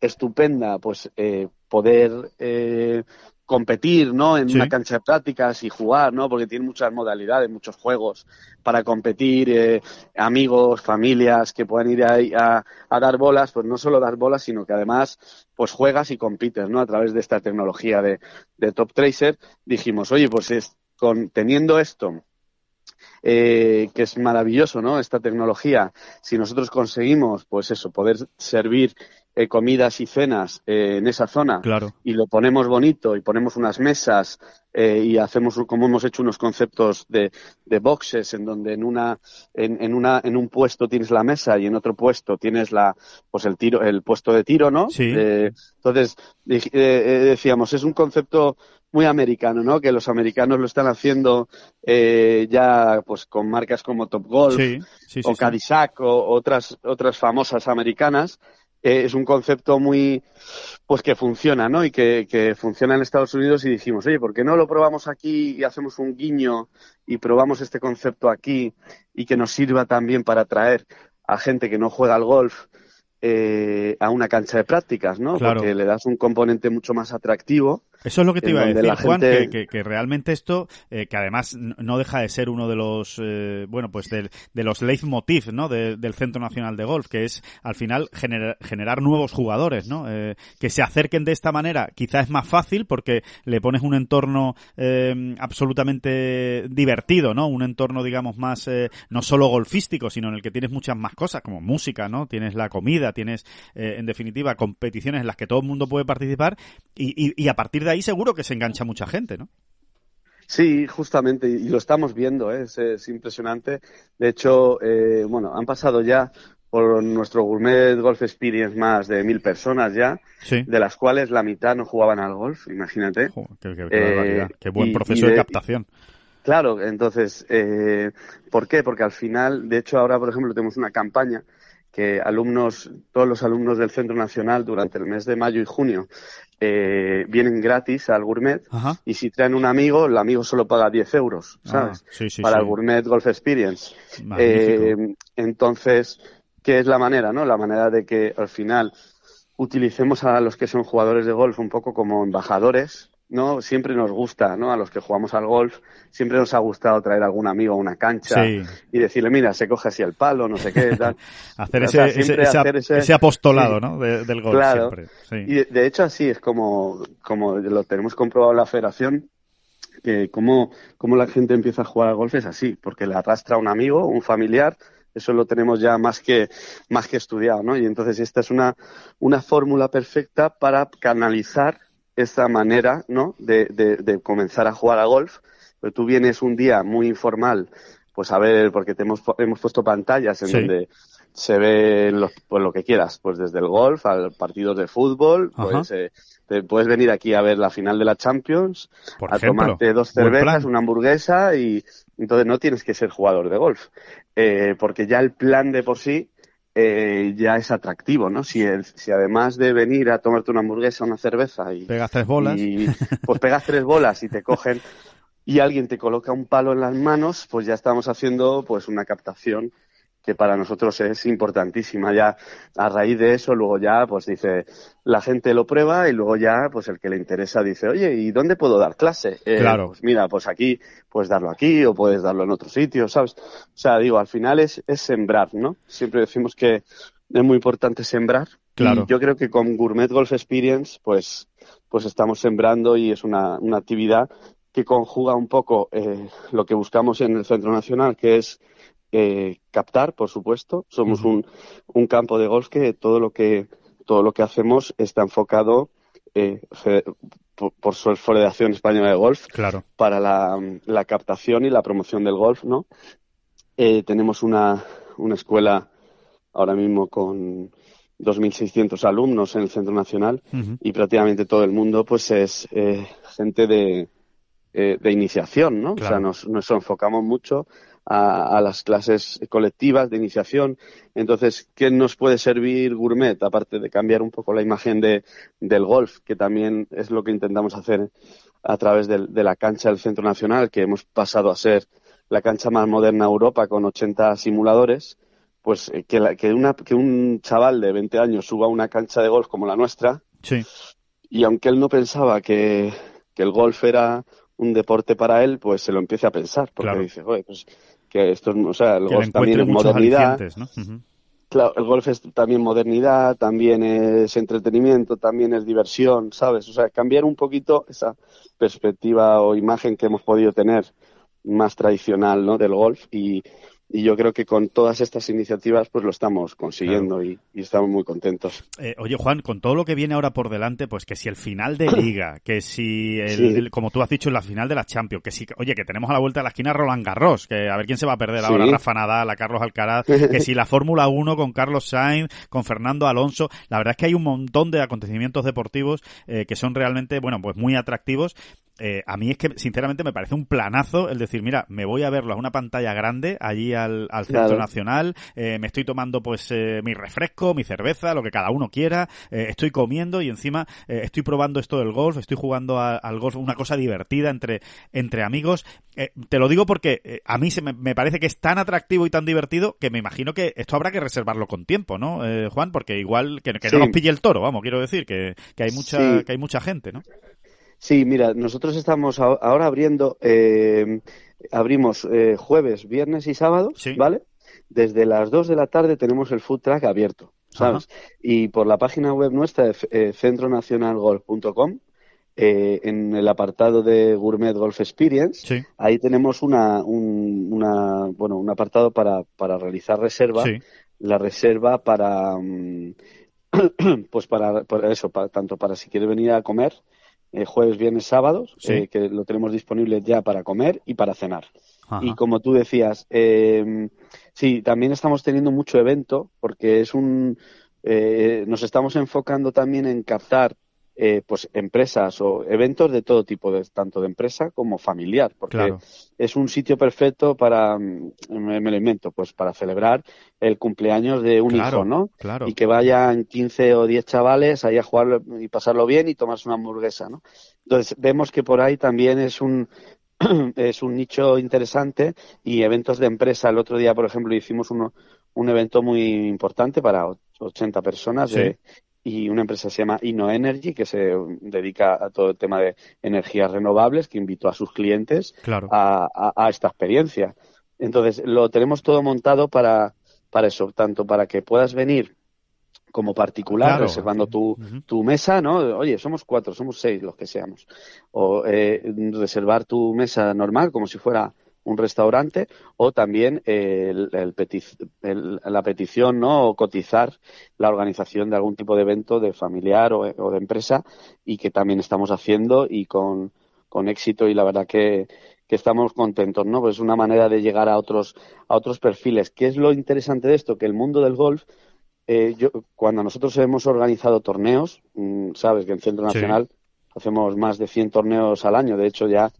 estupenda pues eh, poder eh, competir ¿no? en una cancha de prácticas y jugar, ¿no? porque tiene muchas modalidades, muchos juegos para competir, amigos, familias que puedan ir ahí a, a, dar bolas, pues no solo dar bolas, sino que además pues juegas y compites ¿no? a través de esta tecnología de, de Top Tracer. Dijimos, oye, pues es, con, teniendo esto, eh, que es maravilloso, ¿no? Esta tecnología, si nosotros conseguimos, pues eso, poder servir eh, comidas y cenas eh, en esa zona claro. y lo ponemos bonito y ponemos unas mesas y hacemos como hemos hecho unos conceptos de, de boxes en donde en una en, en, una en un puesto tienes la mesa y en otro puesto tienes la pues el tiro el puesto de tiro no sí. entonces decíamos es un concepto muy americano, ¿no? Que los americanos lo están haciendo eh, ya pues con marcas como Top Golf o Cadillac o otras otras famosas americanas. Eh, es un concepto muy pues que funciona, ¿no? Y que, que funciona en Estados Unidos y dijimos, oye, ¿por qué no lo probamos aquí y hacemos un guiño y probamos este concepto aquí y que nos sirva también para atraer a gente que no juega al golf eh, a una cancha de prácticas, ¿no? Porque le das un componente mucho más atractivo eso es lo que te iba a decir, Juan, que, que, realmente esto, eh, que además no deja de ser uno de los, eh, bueno, pues de, de los leitmotiv, ¿no? del Centro Nacional de Golf, que es al final generar nuevos jugadores, ¿no? Eh, que se acerquen de esta manera, quizás es más fácil porque le pones un entorno absolutamente divertido, ¿no? Un entorno, digamos, más, no solo golfístico, sino en el que tienes muchas más cosas, como música, ¿no? Tienes la comida, tienes, en definitiva, competiciones en las que todo el mundo puede participar y, y, y a partir de ahí seguro que se engancha mucha gente, ¿no? Sí, justamente, y lo estamos viendo, ¿eh? es, impresionante. De hecho, eh, bueno, han pasado ya por nuestro Gourmet Golf Experience más de mil personas ya, de las cuales la mitad no jugaban al golf, imagínate. qué, buen proceso de, captación. Claro, entonces, ¿por qué? Porque al final, de hecho, ahora, por ejemplo, tenemos una campaña que alumnos, todos los alumnos del Centro Nacional durante el mes de mayo y junio eh, vienen gratis al Gourmet y si traen un amigo, el amigo solo paga 10 euros, ah, ¿sabes? Para el Gourmet Golf Experience. Eh, entonces, ¿qué es la manera, no? La manera de que al final utilicemos a los que son jugadores de golf un poco como embajadores ¿no? Siempre nos gusta, ¿no? A los que jugamos al golf, siempre nos ha gustado traer algún amigo a una cancha y decirle, mira, se coge así el palo, no sé qué, tal. hacer, ese, ese, apostolado, ¿no? del golf claro. Y de, hecho así es como, como lo tenemos comprobado en la federación, que como, como la gente empieza a jugar al golf es así, porque le arrastra un amigo, un familiar, eso lo tenemos ya más que, más que estudiado, ¿no? Y entonces esta es una, una fórmula perfecta para canalizar esa manera, ¿no? De, de, comenzar a jugar a golf. Pero tú vienes un día muy informal, pues a ver, porque te hemos, hemos puesto pantallas en donde se ve pues lo que quieras, pues desde el golf al partido de fútbol, pues eh, te puedes venir aquí a ver la final de la Champions, a tomarte dos cervezas, una hamburguesa y entonces no tienes que ser jugador de golf, eh, porque ya el plan de por sí eh, ya es atractivo, ¿no? Si, si además de venir a tomarte una hamburguesa, una cerveza y... Pegas tres bolas. Y, pues pegas tres bolas y te cogen y alguien te coloca un palo en las manos, pues ya estamos haciendo pues una captación que para nosotros es importantísima. Ya a raíz de eso, luego ya, pues dice, la gente lo prueba y luego ya, pues el que le interesa dice, oye, ¿y dónde puedo dar clase? Eh, claro. Pues mira, pues aquí, puedes darlo aquí o puedes darlo en otro sitio, ¿sabes? O sea, digo, al final es, es sembrar, ¿no? Siempre decimos que es muy importante sembrar. Claro. Y yo creo que con Gourmet Golf Experience, pues, pues estamos sembrando y es una, una actividad que conjuga un poco eh, lo que buscamos en el Centro Nacional, que es eh, captar, por supuesto. Somos un, un, campo de golf que todo lo que todo lo que hacemos está enfocado eh, por, por, su Federación Española de Golf claro. para la, la, captación y la promoción del golf, ¿no? Eh, tenemos una, una escuela ahora mismo con 2.600 alumnos en el Centro Nacional y prácticamente todo el mundo pues es eh, gente de, de iniciación, ¿no? O sea, nos, nos enfocamos mucho a, las clases colectivas de iniciación. Entonces, ¿qué nos puede servir Gourmet? Aparte de cambiar un poco la imagen de, del golf, que también es lo que intentamos hacer a través de, la cancha del Centro Nacional, que hemos pasado a ser la cancha más moderna de Europa con 80 simuladores, pues eh, que, que, una, que un chaval de 20 años suba a una cancha de golf como la nuestra, sí. y aunque él no pensaba que, que el golf era un deporte para él, pues se lo empiece a pensar, porque dice, oye, pues que esto, o sea, el golf también es modernidad. Claro, el golf es también modernidad, también es entretenimiento, también es diversión, ¿sabes? O sea, cambiar un poquito esa perspectiva o imagen que hemos podido tener más tradicional, ¿no? Del golf y, y yo creo que con todas estas iniciativas pues lo estamos consiguiendo y, estamos muy contentos. Eh, oye Juan, con todo lo que viene ahora por delante, pues que si el final de liga, que si el, como tú has dicho, la final de la Champions, que si, oye, que tenemos a la vuelta de la esquina Roland Garros, que a ver quién se va a perder ahora, Rafa Nadal, a Carlos Alcaraz, que si la Fórmula 1 con Carlos Sainz, con Fernando Alonso, la verdad es que hay un montón de acontecimientos deportivos eh, que son realmente, bueno, pues muy atractivos. Eh, a mí es que sinceramente me parece un planazo el decir, mira, me voy a verlo a una pantalla grande allí al, Centro Nacional, eh, me estoy tomando pues eh, mi refresco, mi cerveza, lo que cada uno quiera, estoy comiendo y encima estoy probando esto del golf, estoy jugando al golf, una cosa divertida entre, entre amigos. te lo digo porque a mí se me, parece que es tan atractivo y tan divertido que me imagino que esto habrá que reservarlo con tiempo, ¿no, Juan? Porque igual que, no nos pille el toro, vamos, quiero decir que, que hay mucha, que hay mucha gente, ¿no? Sí, mira, nosotros estamos ahora abriendo, eh, abrimos eh, jueves, viernes y sábado, ¿vale? Desde las 2 de la tarde tenemos el food track abierto, ¿sabes? Y por la página web nuestra, eh, centronacionalgolf.com, eh, en el apartado de Gourmet Golf Experience, ahí tenemos una, un, una, bueno, un apartado para, para realizar reserva. La reserva para, mm, pues para, para eso, para, tanto para si quiere venir a comer, eh, jueves, viernes, sábados, eh, que lo tenemos disponible ya para comer y para cenar. Y como tú decías, eh, sí, también estamos teniendo mucho evento porque es un, eh, nos estamos enfocando también en captar eh, pues empresas o eventos de todo tipo, de, tanto de empresa como familiar, porque es un sitio perfecto para, mm, me, lo invento, pues para celebrar el cumpleaños de un hijo, ¿no? Claro. Y que vayan 15 o 10 chavales ahí a jugar y pasarlo bien y tomarse una hamburguesa, ¿no? Entonces vemos que por ahí también es un es un nicho interesante y eventos de empresa. El otro día, por ejemplo, hicimos uno, un evento muy importante para 80 personas de, y una empresa se llama InnoEnergy que se dedica a todo el tema de energías renovables que invitó a sus clientes a, esta experiencia. Entonces, lo tenemos todo montado para, para eso, tanto para que puedas venir como particular, reservando tu, tu mesa, ¿no? Oye, somos cuatro, somos seis los que seamos. O eh, reservar tu mesa normal como si fuera un restaurante o también el, la petición ¿no? o cotizar la organización de algún tipo de evento de familiar o, de empresa y que también estamos haciendo y con, con éxito y la verdad que, que estamos contentos, ¿no? Pues es una manera de llegar a otros, a otros perfiles. ¿Qué es lo interesante de esto? Que el mundo del golf, eh, yo, cuando nosotros hemos organizado torneos, mm, sabes que en Centro Nacional hacemos más de 100 torneos al año, de hecho ya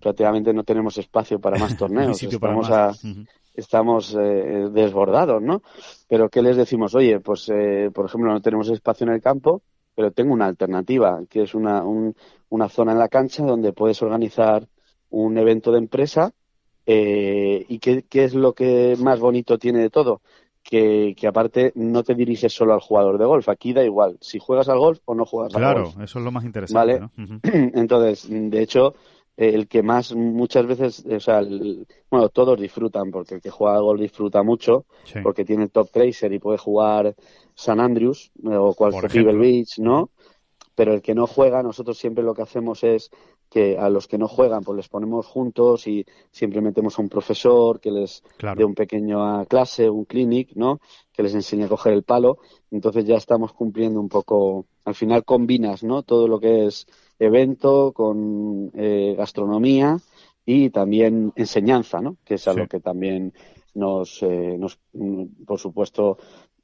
prácticamente no tenemos espacio para más torneos. estamos estamos eh, desbordados, ¿no? Pero ¿qué les decimos? Oye, pues eh, por ejemplo no tenemos espacio en el campo, pero tengo una alternativa, que es una, una zona en la cancha donde puedes organizar un evento de empresa eh, y qué, qué, es lo que más bonito tiene de todo. Que, que, aparte no te diriges solo al jugador de golf, aquí da igual si juegas al golf o no juegas al golf. Claro, eso es lo más interesante. ¿no? Entonces, de hecho, el que más muchas veces, o sea, bueno, todos disfrutan, porque el que juega al golf disfruta mucho, porque tiene top tracer y puede jugar San Andrews eh, o cualquier Beach, ¿no? Pero el que no juega, nosotros siempre lo que hacemos es que a los que no juegan, pues les ponemos juntos y siempre metemos a un profesor que les dé un pequeño clase, un clinic, ¿no? Que les enseñe a coger el palo. Entonces ya estamos cumpliendo un poco, al final combinas, ¿no? Todo lo que es evento, con eh, gastronomía y también enseñanza, ¿no? Que es algo que también nos, eh, nos por supuesto,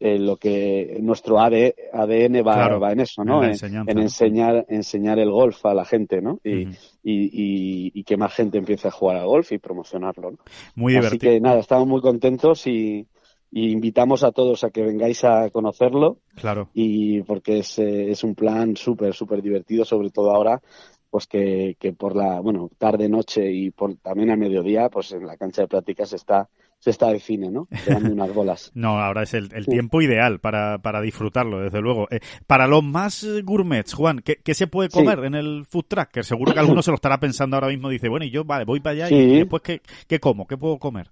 eh, lo que nuestro ADN va, va en eso, ¿no? En, enseñar, enseñar el golf a la gente, ¿no? Y, y, y, que más gente empiece a jugar al golf y promocionarlo, ¿no? Muy divertido. Así que nada, estamos muy contentos y, y invitamos a todos a que vengáis a conocerlo. Claro. Y porque es, eh, es un plan súper, súper divertido, sobre todo ahora, pues que, que por la, bueno, tarde, noche y por también al mediodía, pues en la cancha de prácticas está se está de cine, ¿no? unas bolas. no, ahora es el, tiempo ideal para, para disfrutarlo, desde luego. Eh, para los más gourmets, Juan, ¿qué, qué se puede comer en el food truck? Que seguro que alguno se lo estará pensando ahora mismo. Dice, bueno, y yo, vale, voy para allá y después, ¿qué, ¿qué como? ¿Qué puedo comer?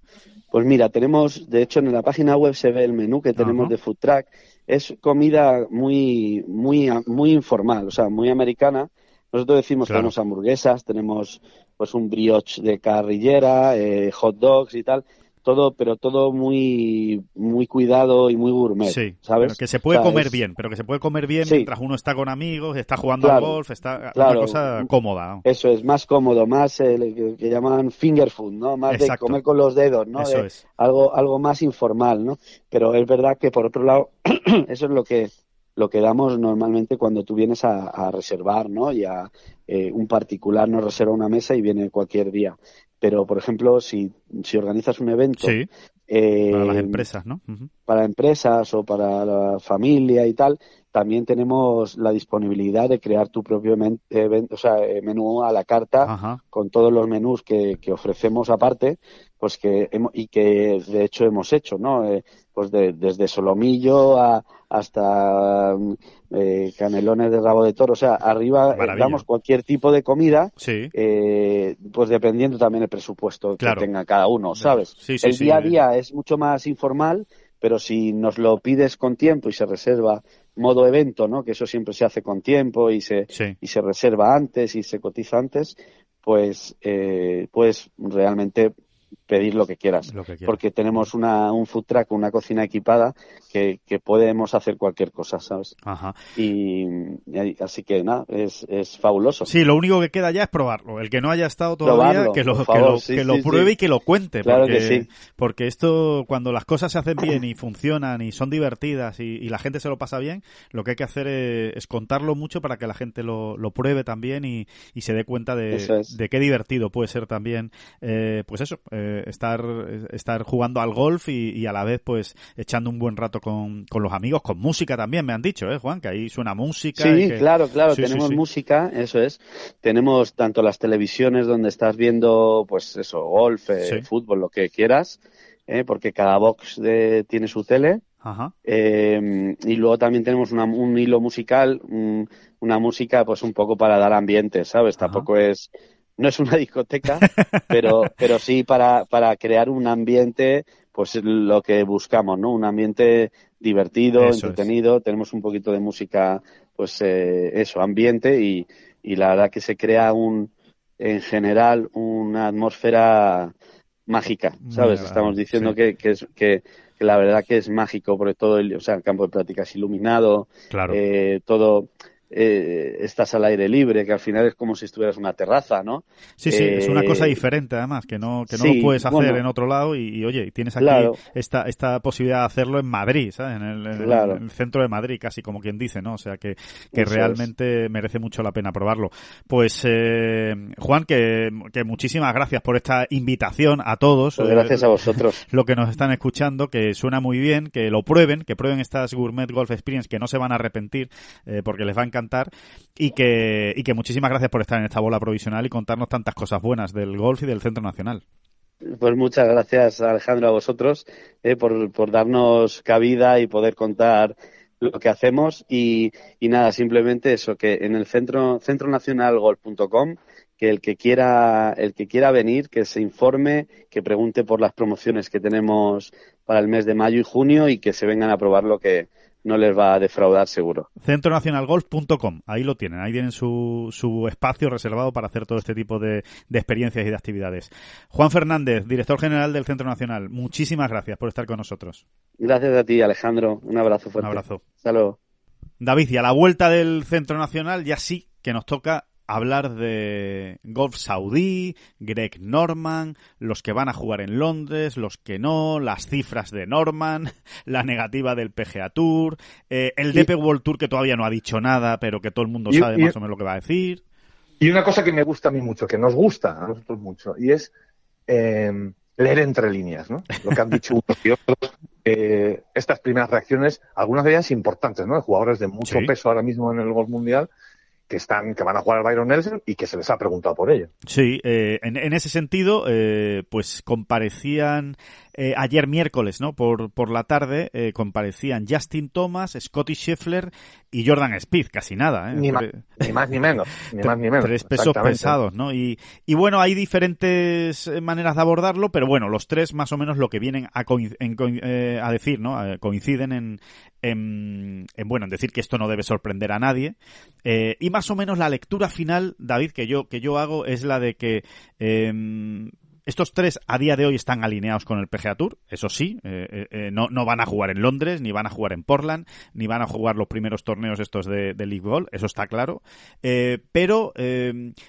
Pues mira, tenemos, de hecho, en la página web se ve el menú que tenemos de Food Truck. Es comida muy, muy, muy informal, o sea, muy americana. Nosotros decimos que tenemos hamburguesas, tenemos pues un brioche de carrillera, eh, hot dogs y tal todo, pero todo muy, muy cuidado y muy gourmet, sí, ¿sabes? que se puede comer bien, pero que se puede comer bien mientras uno está con amigos, está jugando al golf, está una cosa cómoda. Eso es, más cómodo, más eh, que, llaman finger food, ¿no? Más de comer con los dedos, ¿no? Eso es. Algo, algo más informal, ¿no? Pero es verdad que por otro lado, eso es lo que lo que damos normalmente cuando tú vienes a, reservar, ¿no? Y a eh, un particular nos reserva una mesa y viene cualquier día. Pero, por ejemplo, si, si organizas un evento... Eh, para las empresas, ¿no? Para empresas o para la familia y tal, también tenemos la disponibilidad de crear tu propio evento, o sea, eh, menú a la carta con todos los menús que, que ofrecemos aparte, pues que y que de hecho hemos hecho, ¿no? Eh, pues desde solomillo a, hasta eh, canelones de rabo de toro, o sea, arriba eh, damos cualquier tipo de comida, eh, pues dependiendo también el presupuesto que tenga cada uno, ¿sabes? el día a día es mucho más informal, pero si nos lo pides con tiempo y se reserva modo evento, ¿no? Que eso siempre se hace con tiempo y se y se reserva antes y se cotiza antes, pues pues realmente pedir lo que quieras. porque tenemos una, un food truck, una cocina equipada que, que podemos hacer cualquier cosa, ¿sabes? Ajá. Y, así que nada, es, es fabuloso. Sí, lo único que queda ya es probarlo. El que no haya estado todavía, que lo, que lo, pruebe y que lo cuente. Claro porque, que. Porque esto, cuando las cosas se hacen bien y funcionan y son divertidas y, la gente se lo pasa bien, lo que hay que hacer es, contarlo mucho para que la gente lo, lo pruebe también y, y se dé cuenta de, de qué divertido puede ser también, eh, pues eso, eh, estar, estar jugando al golf y, a la vez pues echando un buen rato con, con, los amigos, con música también, me han dicho, ¿eh, Juan? Que ahí suena música. Sí, claro, claro, tenemos música, eso es. Tenemos tanto las televisiones donde estás viendo, pues eso, golf, eh, fútbol, lo que quieras, eh, porque cada box de, tiene su tele. Ajá. Eh, y luego también tenemos un hilo musical, una música pues un poco para dar ambiente, ¿sabes? Tampoco es no es una discoteca, pero, pero sí para, para crear un ambiente, pues lo que buscamos, ¿no? Un ambiente divertido, entretenido, tenemos un poquito de música, pues eh, eso, ambiente y, y la verdad que se crea un, en general, una atmósfera mágica, ¿sabes? Estamos diciendo que, que, es, que, la verdad que es mágico, porque todo el, o sea, el campo de prácticas iluminado, claro. eh, todo, eh, estás al aire libre, que al final es como si estuvieras en una terraza, ¿no? Sí, sí, es una cosa eh, diferente además, que no, que no lo puedes hacer en otro lado y, oye, tienes aquí esta, esta posibilidad de hacerlo en Madrid, ¿sabes? En el, centro de Madrid, casi como quien dice, ¿no? O sea, que, que realmente merece mucho la pena probarlo. Pues, eh, Juan, que, que muchísimas gracias por esta invitación a todos. Pues gracias a vosotros. Lo que nos están escuchando, que suena muy bien, que lo prueben, que prueben estas Gourmet Golf Experience, que no se van a arrepentir, porque les va a encantar y que, y que muchísimas gracias por estar en esta bola provisional y contarnos tantas cosas buenas del golf y del Centro Nacional. Pues muchas gracias, Alejandro, a vosotros eh, por, por darnos cabida y poder contar lo que hacemos y, y, nada, simplemente eso, que en el centro, centronacionalgolf.com que el que quiera, el que quiera venir, que se informe, que pregunte por las promociones que tenemos para el mes de mayo y junio y que se vengan a probar lo que, no les va a defraudar seguro. Centronacionalgolf.com, ahí lo tienen, ahí tienen su, su espacio reservado para hacer todo este tipo de, de, experiencias y de actividades. Juan Fernández, director general del Centro Nacional, muchísimas gracias por estar con nosotros. Gracias a ti, Alejandro. Un abrazo fuerte. Un abrazo. Hasta luego. David, y a la vuelta del Centro Nacional ya sí que nos toca hablar de golf saudí, Greg Norman, los que van a jugar en Londres, los que no, las cifras de Norman, la negativa del PGA Tour, eh, el DP World Tour que todavía no ha dicho nada, pero que todo el mundo sabe más o menos lo que va a decir. Y una cosa que me gusta a mí mucho, que nos gusta a nosotros mucho, y es em, leer entre líneas, ¿no? Lo que han dicho unos y otros. Eh, estas primeras reacciones, algunas de ellas importantes, ¿no? De jugadores de mucho peso ahora mismo en el golf mundial, que están que van a jugar al Byron Nelson y que se les ha preguntado por ello. Sí, eh, en, en, ese sentido, eh, pues comparecían eh, ayer miércoles, ¿no? Por, por la tarde eh, comparecían Justin Thomas, Scotty Scheffler y Jordan Speed, casi nada, ¿eh? Ni, más, ni menos, ni más ni menos. Tres pesos pesados, ¿no? Y, y bueno, hay diferentes eh, maneras de abordarlo, pero bueno, los tres más o menos lo que vienen a, a decir, ¿no? coinciden en, en, en, bueno, en decir que esto no debe sorprender a nadie. Y más o menos la lectura final, David, que yo, que yo hago es la de que eh, estos tres a día de hoy están alineados con el PGA Tour, eso sí, eh, eh, eh, no, no, van a jugar en Londres, ni van a jugar en Portland, ni van a jugar los primeros torneos estos de, de League Ball, eso está claro. pero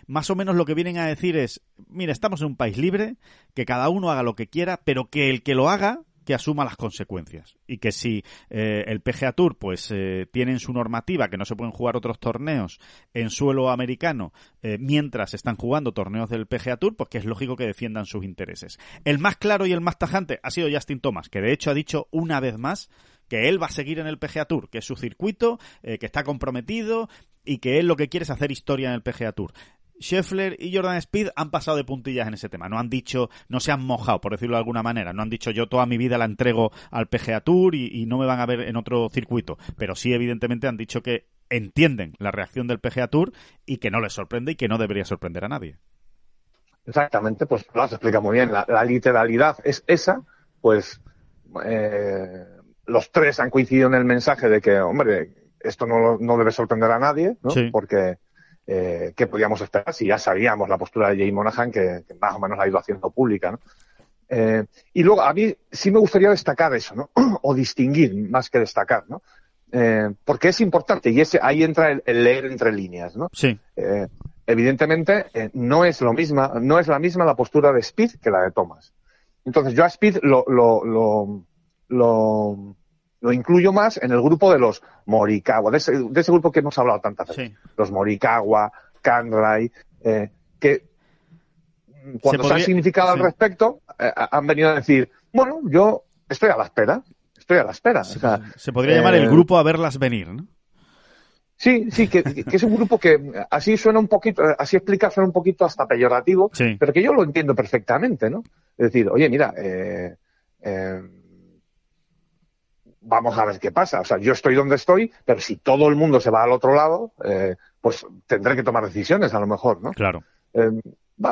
más o menos lo que vienen a decir es, mira, estamos en un país libre, que cada uno haga lo que quiera, pero que el que lo haga que asuma las consecuencias y que si eh, el PGA Tour pues eh, tiene en su normativa que no se pueden jugar otros torneos en suelo americano eh, mientras están jugando torneos del PGA Tour pues que es lógico que defiendan sus intereses el más claro y el más tajante ha sido Justin Thomas que de hecho ha dicho una vez más que él va a seguir en el PGA Tour, que es su circuito, que está comprometido y que él lo que quiere es hacer historia en el PGA Tour. Scheffler y Jordan Speed han pasado de puntillas en ese tema. No han dicho, no se han mojado, por decirlo de alguna manera. No han dicho yo toda mi vida la entrego al PGA Tour y, no me van a ver en otro circuito. Pero sí, evidentemente, han dicho que entienden la reacción del PGA Tour y que no les sorprende y que no debería sorprender a nadie. Exactamente, pues lo has explicado muy bien. La, literalidad es esa, pues eh, los tres han coincidido en el mensaje de que, hombre, esto no, no debe sorprender a nadie, ¿no? Porque eh, qué podíamos esperar si ya sabíamos la postura de Jay Monahan que, más o menos ha ido haciendo pública. ¿no? Eh, y luego, a mí sí me gustaría destacar eso, ¿no? o distinguir más que destacar, ¿no? Eh, porque es importante y ese, ahí entra el, leer entre líneas, ¿no? Sí. Eh, evidentemente, no es lo misma, no es la misma la postura de Speed que la de Thomas. Entonces, yo a Speed lo, lo, lo, lo, lo incluyo más en el grupo de los Morikawa, de ese, de ese grupo que hemos hablado tantas veces. Los Morikawa, Kanrai, eh, que cuando se, han significado al respecto, eh, han venido a decir, bueno, yo estoy a la espera, estoy a la espera. Se, podría llamar el eh, grupo a verlas venir, ¿no? Sí, sí, que, es un grupo que así suena un poquito, así explica suena un poquito hasta peyorativo, pero que yo lo entiendo perfectamente, ¿no? Es decir, oye, mira, eh, vamos a ver qué pasa. O sea, yo estoy donde estoy, pero si todo el mundo se va al otro lado, pues tendré que tomar decisiones a lo mejor, ¿no? Claro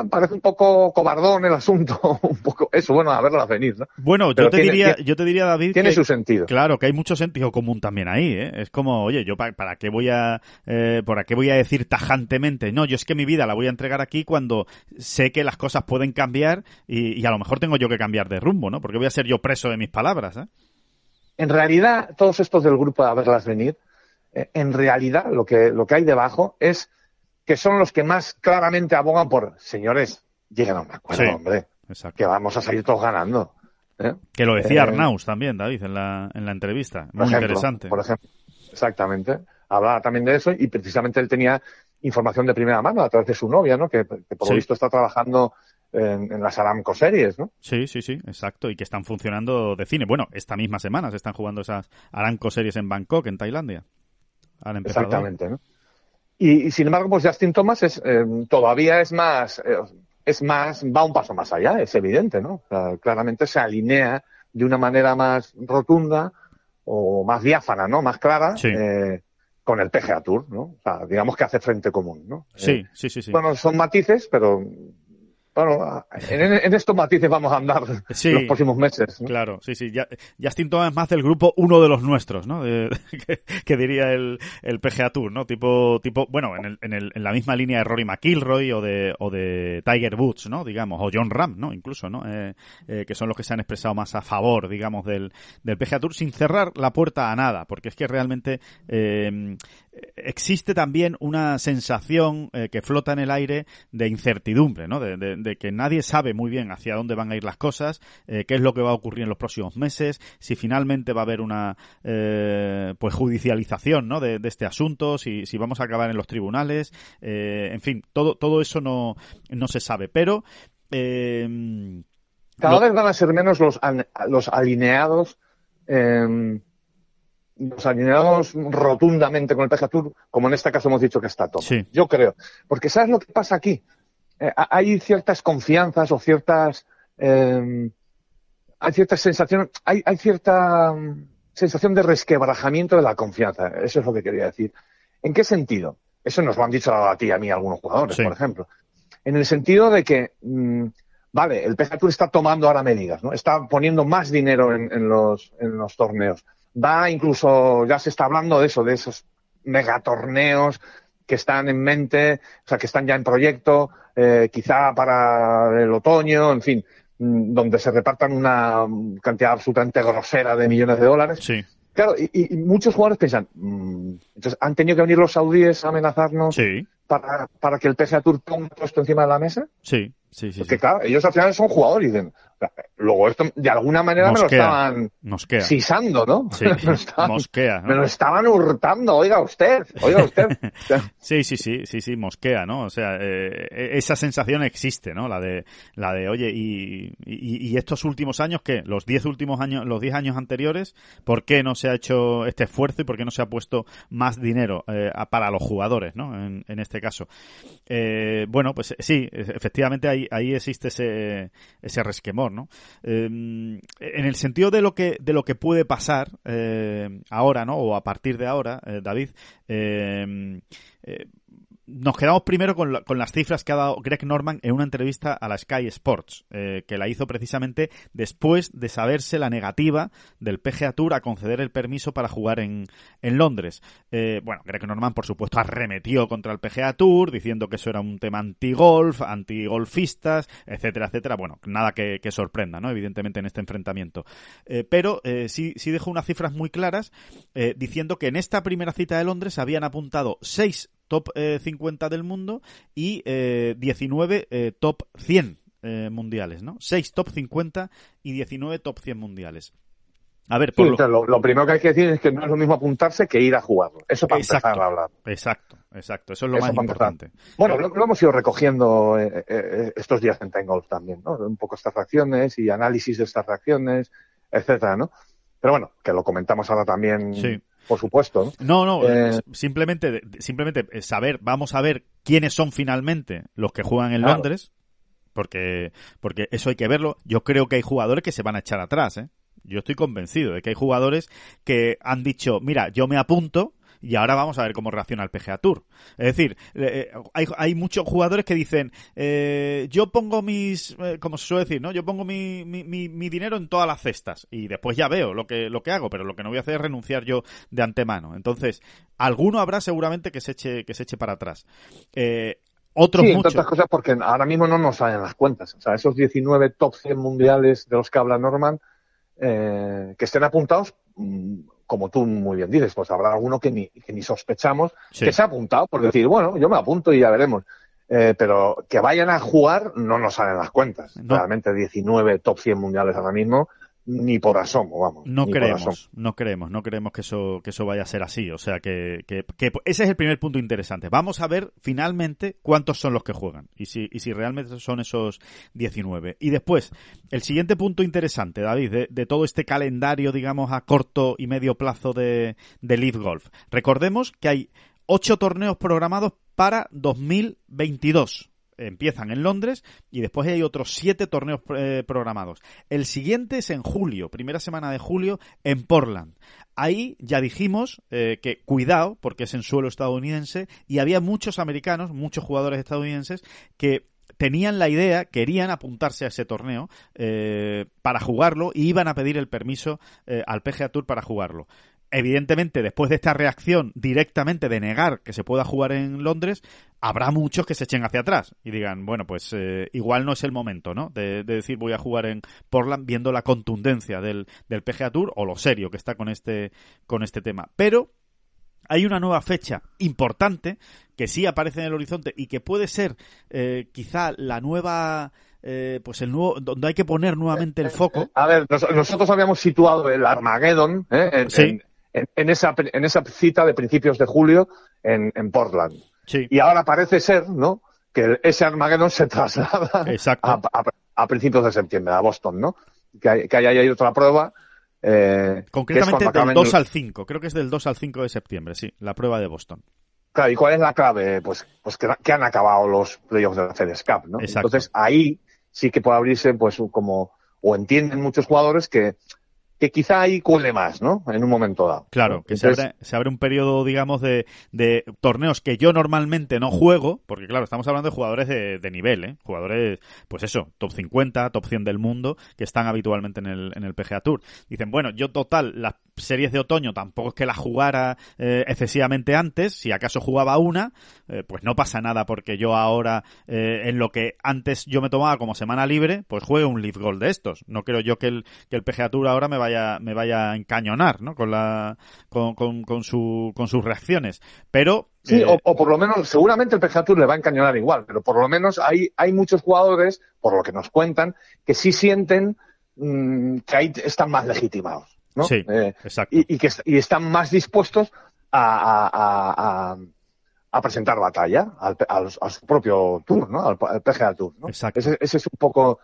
parece un poco cobardón el asunto, un poco eso, bueno, a verlo venir, ¿no? Bueno, yo te diría, yo te diría, David, tiene su sentido. Claro, que hay mucho sentido común también ahí, ¿eh? Es como, oye, yo para, qué voy a, eh, para qué voy a decir tajantemente, no, yo es que mi vida la voy a entregar aquí cuando sé que las cosas pueden cambiar y, a lo mejor tengo yo que cambiar de rumbo, ¿no? Porque voy a ser yo preso de mis palabras, ¿eh? En realidad, todos estos del grupo a verlas venir, eh, en realidad lo que, lo que hay debajo es que son los que más claramente abogan por, señores, lleguen a un acuerdo, hombre, que vamos a salir todos ganando. ¿eh? Que lo decía eh, Arnaus también, David, en la, en la entrevista. Muy interesante. Por ejemplo, exactamente. Hablaba también de eso y precisamente él tenía información de primera mano a través de su novia, ¿no? Que, por lo visto está trabajando en, las Aramco series, ¿no? Sí, sí, sí, exacto. Y que están funcionando de cine. Bueno, esta misma semana se están jugando esas Aramco series en Bangkok, en Tailandia. Exactamente, ¿no? Y, sin embargo, pues Justin Thomas es, eh, todavía es más, eh, es más, va un paso más allá, es evidente, ¿no? claramente se alinea de una manera más rotunda o más diáfana, ¿no? Más clara. Eh, con el PGA Tour, ¿no? O sea, digamos que hace frente común, ¿no? Sí, sí, sí, sí. Bueno, son matices, pero bueno, en, estos matices vamos a andar los próximos meses. Claro, sí, sí. Ya, Justin Thomas es más del grupo uno de los nuestros, ¿no? que, diría el, el PGA Tour, ¿no? Tipo, tipo bueno, en, el, en, el, en la misma línea de Rory McIlroy o de, o de Tiger Woods, ¿no? Digamos, o John Ram, ¿no? Incluso, ¿no? Eh, eh, que son los que se han expresado más a favor, digamos, del, del PGA Tour sin cerrar la puerta a nada, porque es que realmente eh, existe también una sensación eh, que flota en el aire de incertidumbre, ¿no? De, que nadie sabe muy bien hacia dónde van a ir las cosas, eh, qué es lo que va a ocurrir en los próximos meses, si finalmente va a haber una eh, pues judicialización, ¿no? De, este asunto, si, si vamos a acabar en los tribunales, en fin, todo todo eso no no se sabe, pero cada vez van a ser menos los los alineados nos alineamos rotundamente con el PGA Tour, como en este caso hemos dicho que está todo. Yo creo. Porque ¿sabes lo que pasa aquí? Eh, hay ciertas confianzas o ciertas... Eh, hay ciertas sensaciones... Hay, hay cierta mm, sensación de resquebrajamiento de la confianza. Eso es lo que quería decir. ¿En qué sentido? Eso nos lo han dicho a ti y a mí algunos jugadores, por ejemplo. En el sentido de que... Mm, vale, el PGA Tour está tomando ahora medidas, ¿no? Está poniendo más dinero en, los, en los torneos va incluso, ya se está hablando de eso, de esos megatorneos que están en mente, o sea, que están ya en proyecto, eh, quizá para el otoño, en fin, mm, donde se repartan una cantidad absolutamente grosera de millones de dólares. Sí. Claro, y, muchos jugadores piensan, mm, entonces, ¿han tenido que venir los saudíes a amenazarnos para, para que el PGA Tour ponga esto encima de la mesa? Sí, sí, sí. Porque claro, ellos al final son jugadores y dicen, Luego esto, de alguna manera me lo estaban sisando, ¿no? Sí, mosquea. Me lo estaban hurtando, oiga usted, oiga usted. sí, sí, sí, sí, sí, mosquea, ¿no? O sea, eh, esa sensación existe, ¿no? La de, la de, oye, y, y, estos últimos años, ¿qué? Los diez últimos años, los diez años anteriores, ¿por qué no se ha hecho este esfuerzo y por qué no se ha puesto más dinero eh, para los jugadores, ¿no? En, en este caso. Eh, bueno, pues sí, efectivamente ahí, ahí existe ese, ese resquemor, ¿no? Em, en el sentido de lo que, de lo que puede pasar eh, ahora, ¿no? O a partir de ahora, eh, David, em, eh, nos quedamos primero con, las cifras que ha dado Greg Norman en una entrevista a la Sky Sports, eh, que la hizo precisamente después de saberse la negativa del PGA Tour a conceder el permiso para jugar en, Londres. Eh, bueno, Greg Norman, por supuesto, arremetió contra el PGA Tour, diciendo que eso era un tema anti-golf, anti-golfistas, etcétera, etcétera. Bueno, nada que, sorprenda, ¿no? Evidentemente en este enfrentamiento. Eh, pero sí, sí dejó unas cifras muy claras, diciendo que en esta primera cita de Londres habían apuntado seis top 50 del mundo y 19 top 100 mundiales, ¿no? 6 top 50 y 19 top 100 mundiales. A ver, por lo... lo... primero que hay que decir es que no es lo mismo apuntarse que ir a jugarlo. Eso para exacto, empezar a hablar. Exacto, exacto. Eso es lo más importante. Bueno, lo, lo, hemos ido recogiendo eh, eh, estos días en Tengolf también, ¿no? Un poco estas reacciones y análisis de estas reacciones, etcétera, ¿no? Pero bueno, que lo comentamos ahora también. Sí. Por supuesto. No, no, eh... simplemente, simplemente saber, vamos a ver quiénes son finalmente los que juegan en claro. Londres, porque, porque eso hay que verlo. Yo creo que hay jugadores que se van a echar atrás, ¿eh? Yo estoy convencido de que hay jugadores que han dicho, mira, yo me apunto, y ahora vamos a ver cómo reacciona el PGA Tour. Es decir, eh, hay, hay, muchos jugadores que dicen, eh, yo pongo mis, eh, como se suele decir, ¿no? Yo pongo mi, mi, mi, mi, dinero en todas las cestas y después ya veo lo que, lo que hago, pero lo que no voy a hacer es renunciar yo de antemano. Entonces, alguno habrá seguramente que se eche, que se eche para atrás. Eh, otros sí, muchos. cosas porque ahora mismo no nos salen las cuentas. O sea, esos 19 top 100 mundiales de los que habla Norman, eh, que estén apuntados, como tú muy bien dices, pues habrá alguno que ni, que ni sospechamos Sí. que se ha apuntado por decir, bueno, yo me apunto y ya veremos. Eh, pero que vayan a jugar no nos salen las cuentas. No. Realmente 19 top 100 mundiales ahora mismo, ni por asomo, vamos. No creemos, no creemos, no creemos que eso, que eso vaya a ser así. O sea que, que, que ese es el primer punto interesante. Vamos a ver finalmente cuántos son los que juegan y si, y si realmente son esos 19. Y después, el siguiente punto interesante, David, de, de todo este calendario, digamos, a corto y medio plazo de, de Leaf Golf. Recordemos que hay ocho torneos programados para 2022 empiezan en Londres y después hay otros siete torneos eh, programados. El siguiente es en julio, primera semana de julio, en Portland. Ahí ya dijimos eh, que cuidado, porque es en suelo estadounidense, y había muchos americanos, muchos jugadores estadounidenses, que tenían la idea, querían apuntarse a ese torneo eh, para jugarlo y iban a pedir el permiso eh, al PGA Tour para jugarlo evidentemente, después de esta reacción directamente de negar que se pueda jugar en Londres, habrá muchos que se echen hacia atrás y digan, bueno, pues eh, igual no es el momento, ¿no? De, de, decir voy a jugar en Portland viendo la contundencia del, del PGA Tour o lo serio que está con este, con este tema. Pero hay una nueva fecha importante que sí aparece en el horizonte y que puede ser eh, quizá la nueva eh, pues el nuevo donde hay que poner nuevamente el foco. A ver, nos, nosotros habíamos situado el Armageddon ¿eh? en, Sí. en, en, en esa, en esa cita de principios de julio en, en Portland. Sí. Y ahora parece ser, ¿no? Que ese Armageddon se traslada a, a, a principios de septiembre, a Boston, ¿no? Que, hay, que ahí hay otra prueba. Eh, Concretamente del acaben- 2 al 5, creo que es del 2 al 5 de septiembre, sí, la prueba de Boston. Claro, ¿y cuál es la clave? Pues, pues que, que han acabado los playoffs de la FedEx Cup, ¿no? Exacto. Entonces ahí sí que puede abrirse, pues, como, o entienden muchos jugadores que, que quizá ahí cuele más, ¿no? En un momento dado. Claro, que se abre, se abre un periodo, digamos, de, de torneos que yo normalmente no juego, porque claro, estamos hablando de jugadores de, de nivel, ¿eh? Jugadores, pues eso, top 50, top 100 del mundo, que están habitualmente en el, en el PGA Tour. Dicen, bueno, yo total, las series de otoño tampoco es que las jugara eh, excesivamente antes, si acaso jugaba una, eh, pues no pasa nada porque yo ahora, eh, en lo que antes yo me tomaba como semana libre, pues juegue un Leaf Gold de estos. No creo yo que el, que el PGA Tour ahora me vaya, me vaya a encañonar, ¿no? Con la, con, con, con su, con sus reacciones. Pero, Sí, o, o por lo menos, seguramente el PGA Tour le va a encañonar igual, pero por lo menos hay, hay muchos jugadores, por lo que nos cuentan, que sí sienten mm, que ahí están más legitimados, ¿no? Sí, Eh, exacto. y, y que y están más dispuestos a, a, a, presentar batalla al, al- a su propio tour, ¿no? Al, al PGA Tour, ¿no? Exacto. Ese, ese es un poco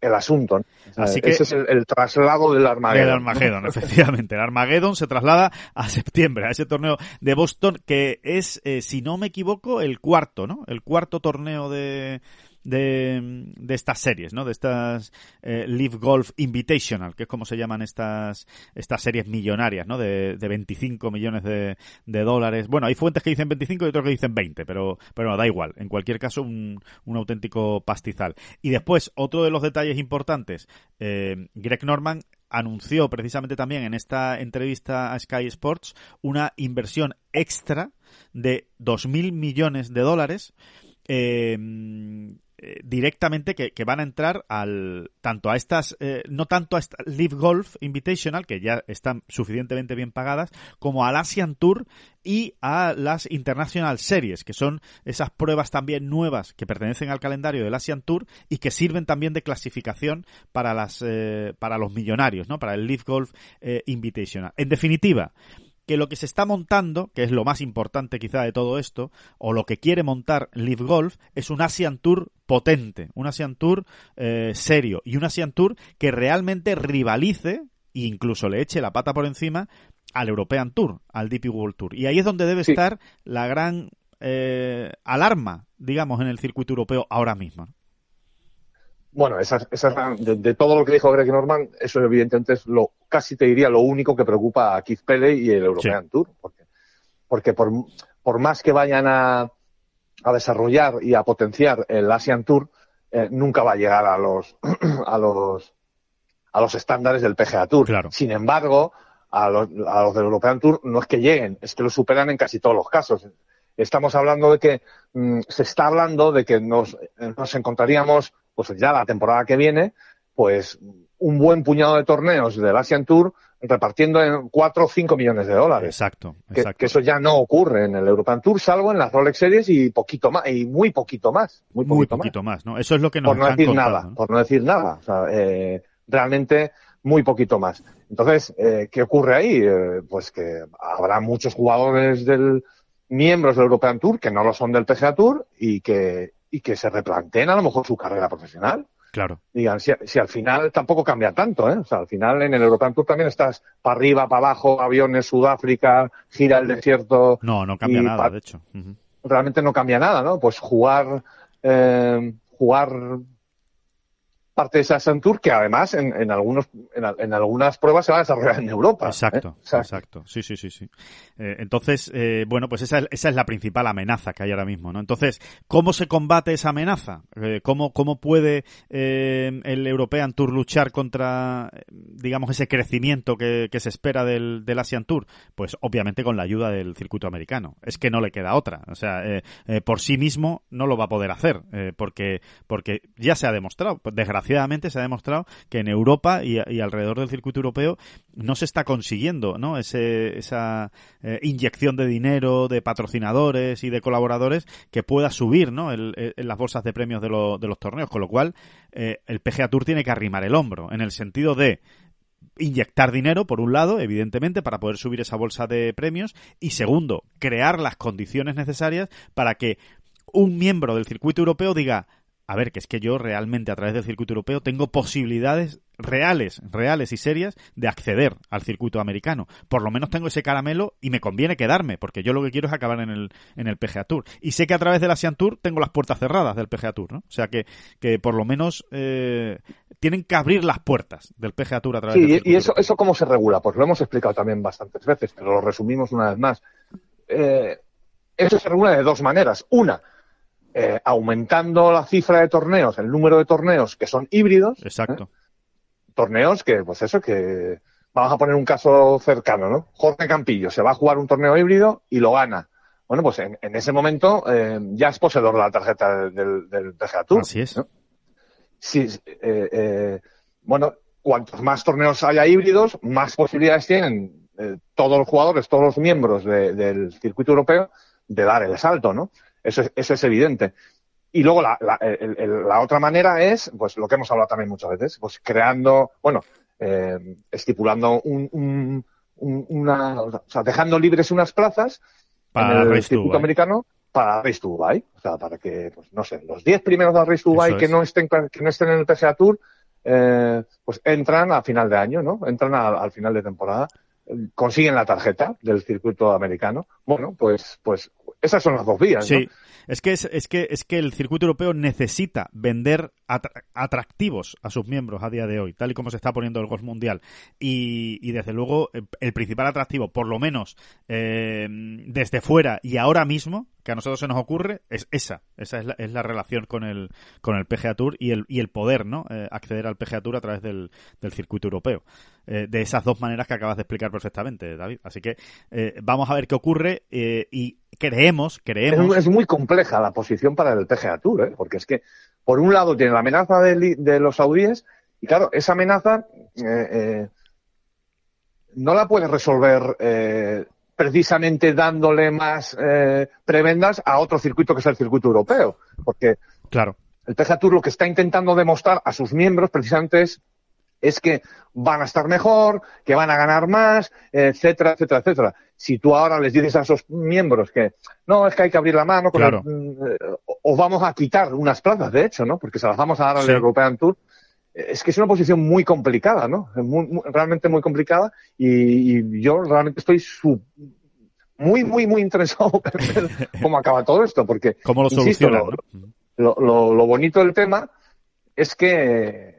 el asunto, Así que- ese es el, el traslado del Armageddon. El ¿no? Armageddon, efectivamente. El Armageddon se traslada a septiembre, a ese torneo de Boston, que es, eh, si no me equivoco, el cuarto, ¿no? El cuarto torneo de, de, estas series, ¿no? De estas eh, Live Golf Invitational, que es como se llaman estas, estas series millonarias, ¿no? De, de 25 millones de, de dólares. Bueno, hay fuentes que dicen 25 y otros que dicen 20, pero, pero no, da igual. En cualquier caso, un, un auténtico pastizal. Y después, otro de los detalles importantes, eh, Greg Norman anunció precisamente también en esta entrevista a Sky Sports una inversión extra de 2.000 millones de dólares eh, eh, directamente que, van a entrar al tanto a estas eh, no tanto a esta Live Golf Invitational que ya están suficientemente bien pagadas como al Asian Tour y a las International Series que son esas pruebas también nuevas que pertenecen al calendario del Asian Tour y que sirven también de clasificación para las eh, para los millonarios no para el Live Golf Invitational. En definitiva que lo que se está montando, que es lo más importante quizá de todo esto, o lo que quiere montar Live Golf, es un Asian Tour potente, un Asian Tour eh, serio y un Asian Tour que realmente rivalice e incluso le eche la pata por encima al European Tour, al DP World Tour. Y ahí es donde debe estar la gran eh, alarma, digamos, en el circuito europeo ahora mismo. Bueno, esa, esa, de, todo lo que dijo Greg Norman, eso evidentemente es lo, casi te diría lo único que preocupa a Keith Pele y el European Tour, porque, porque por, por más que vayan a, a desarrollar y a potenciar el Asian Tour, eh, nunca va a llegar a los, a los, a los estándares del PGA Tour. Claro. Sin embargo, a los, a los del European Tour no es que lleguen, es que lo superan en casi todos los casos. Estamos hablando de que mm, se está hablando de que nos, nos encontraríamos pues ya la temporada que viene, pues un buen puñado de torneos del Asian Tour repartiendo en 4 o 5 millones de dólares. Exacto, exacto. Que, eso ya no ocurre en el European Tour, salvo en las Rolex Series y poquito más, y muy poquito más. Muy poquito, más. ¿no? Eso es lo que nos Por no decir nada, por no decir nada. O sea, eh, realmente muy poquito más. Entonces, eh, ¿qué ocurre ahí? Eh, pues que habrá muchos jugadores del miembros del European Tour que no lo son del PGA Tour y que, y que se replanteen a lo mejor su carrera profesional. Claro. Digan, si, si, al final tampoco cambia tanto, ¿eh? O sea, al final en el European Tour también estás para arriba, para abajo, aviones, Sudáfrica, gira el desierto. No, no cambia nada, de hecho. Realmente no cambia nada, ¿no? Pues jugar, eh, jugar parte de esa Tour que además en, en algunos en, algunas pruebas se va a desarrollar en Europa. ¿eh? Exacto, exacto. Sí, sí, sí, sí. Eh, entonces, eh, bueno, pues esa, esa es la principal amenaza que hay ahora mismo, ¿no? Entonces, ¿cómo se combate esa amenaza? ¿cómo, ¿Cómo puede el European Tour luchar contra, digamos, ese crecimiento que, que se espera del, del, Asian Tour? Pues obviamente con la ayuda del circuito americano. Es que no le queda otra. O sea, por sí mismo no lo va a poder hacer, porque, porque ya se ha demostrado, desgraciadamente se ha demostrado que en Europa y, alrededor del circuito europeo no se está consiguiendo ¿no? Ese, esa eh, inyección de dinero, de patrocinadores y de colaboradores que pueda subir ¿no? en las bolsas de premios de, de, los torneos. Con lo cual, eh, el PGA Tour tiene que arrimar el hombro en el sentido de inyectar dinero, por un lado, evidentemente, para poder subir esa bolsa de premios, y segundo, crear las condiciones necesarias para que un miembro del circuito europeo diga, a ver, que es que yo realmente a través del circuito europeo tengo posibilidades reales, reales y serias de acceder al circuito americano. Por lo menos tengo ese caramelo y me conviene quedarme, porque yo lo que quiero es acabar en el, en el PGA Tour. Y sé que a través del Asian Tour tengo las puertas cerradas del PGA Tour, ¿no? O sea que, que por lo menos eh, tienen que abrir las puertas del PGA Tour a través del circuito y eso, eso cómo se regula, pues lo hemos explicado también bastantes veces, pero lo resumimos una vez más. Eh, eso se regula de dos maneras. Una, eh, aumentando la cifra de torneos, el número de torneos que son híbridos. Exacto. ¿eh? Torneos que, pues eso, que vamos a poner un caso cercano, ¿no? Jorge Campillo se va a jugar un torneo híbrido y lo gana. Bueno, pues en, ese momento eh, ya es poseedor de la tarjeta del, del Tour. Así es. bueno, cuantos más torneos haya híbridos, más posibilidades tienen todos los jugadores, todos los miembros del circuito europeo de dar el salto, ¿no? Eso es, es evidente. Y luego la, la, otra manera es, pues lo que hemos hablado también muchas veces, pues creando, bueno, eh, estipulando un, una, o sea, dejando libres unas plazas para el Instituto Americano para Race to Dubai. O sea, para que, pues no sé, los 10 primeros de Race to Dubai que no estén que no estén en el PSA Tour, eh, pues entran a final de año, ¿no? Entran al final de temporada consiguen la tarjeta del circuito americano. Bueno, pues, pues esas son las dos vías. Sí, es que, es, que, es que el circuito europeo necesita vender atractivos a sus miembros a día de hoy, tal y como se está poniendo el golf mundial. Y, y desde luego, eh, el principal atractivo, por lo menos eh, desde fuera y ahora mismo, que a nosotros se nos ocurre, es esa. Esa es la, es la relación con el, con el PGA Tour y el, y el poder, ¿no? Eh, acceder al PGA Tour a través del, del circuito europeo. de esas dos maneras que acabas de explicar perfectamente, David. Así que vamos a ver qué ocurre y creemos, creemos. Es, muy compleja la posición para el PGA Tour, ¿eh? porque es que, por un lado, tiene la amenaza de, de los saudíes, y claro, esa amenaza eh, eh, no la puede resolver eh, precisamente dándole más prebendas a otro circuito que es el circuito europeo, porque claro. el PGA Tour lo que está intentando demostrar a sus miembros precisamente es es que van a estar mejor, que van a ganar más, etcétera, etcétera, etcétera. Si tú ahora les dices a esos miembros que no, es que hay que abrir la mano, claro. o vamos a quitar unas plazas, de hecho, ¿no? Porque se las vamos a dar al Sí. European Tour. Es que es una posición muy complicada, ¿no? Es muy- muy- realmente muy complicada y, y yo realmente estoy su- muy, muy, muy interesado en ver cómo acaba todo esto, porque ¿Cómo lo Insisto, lo bonito del tema es que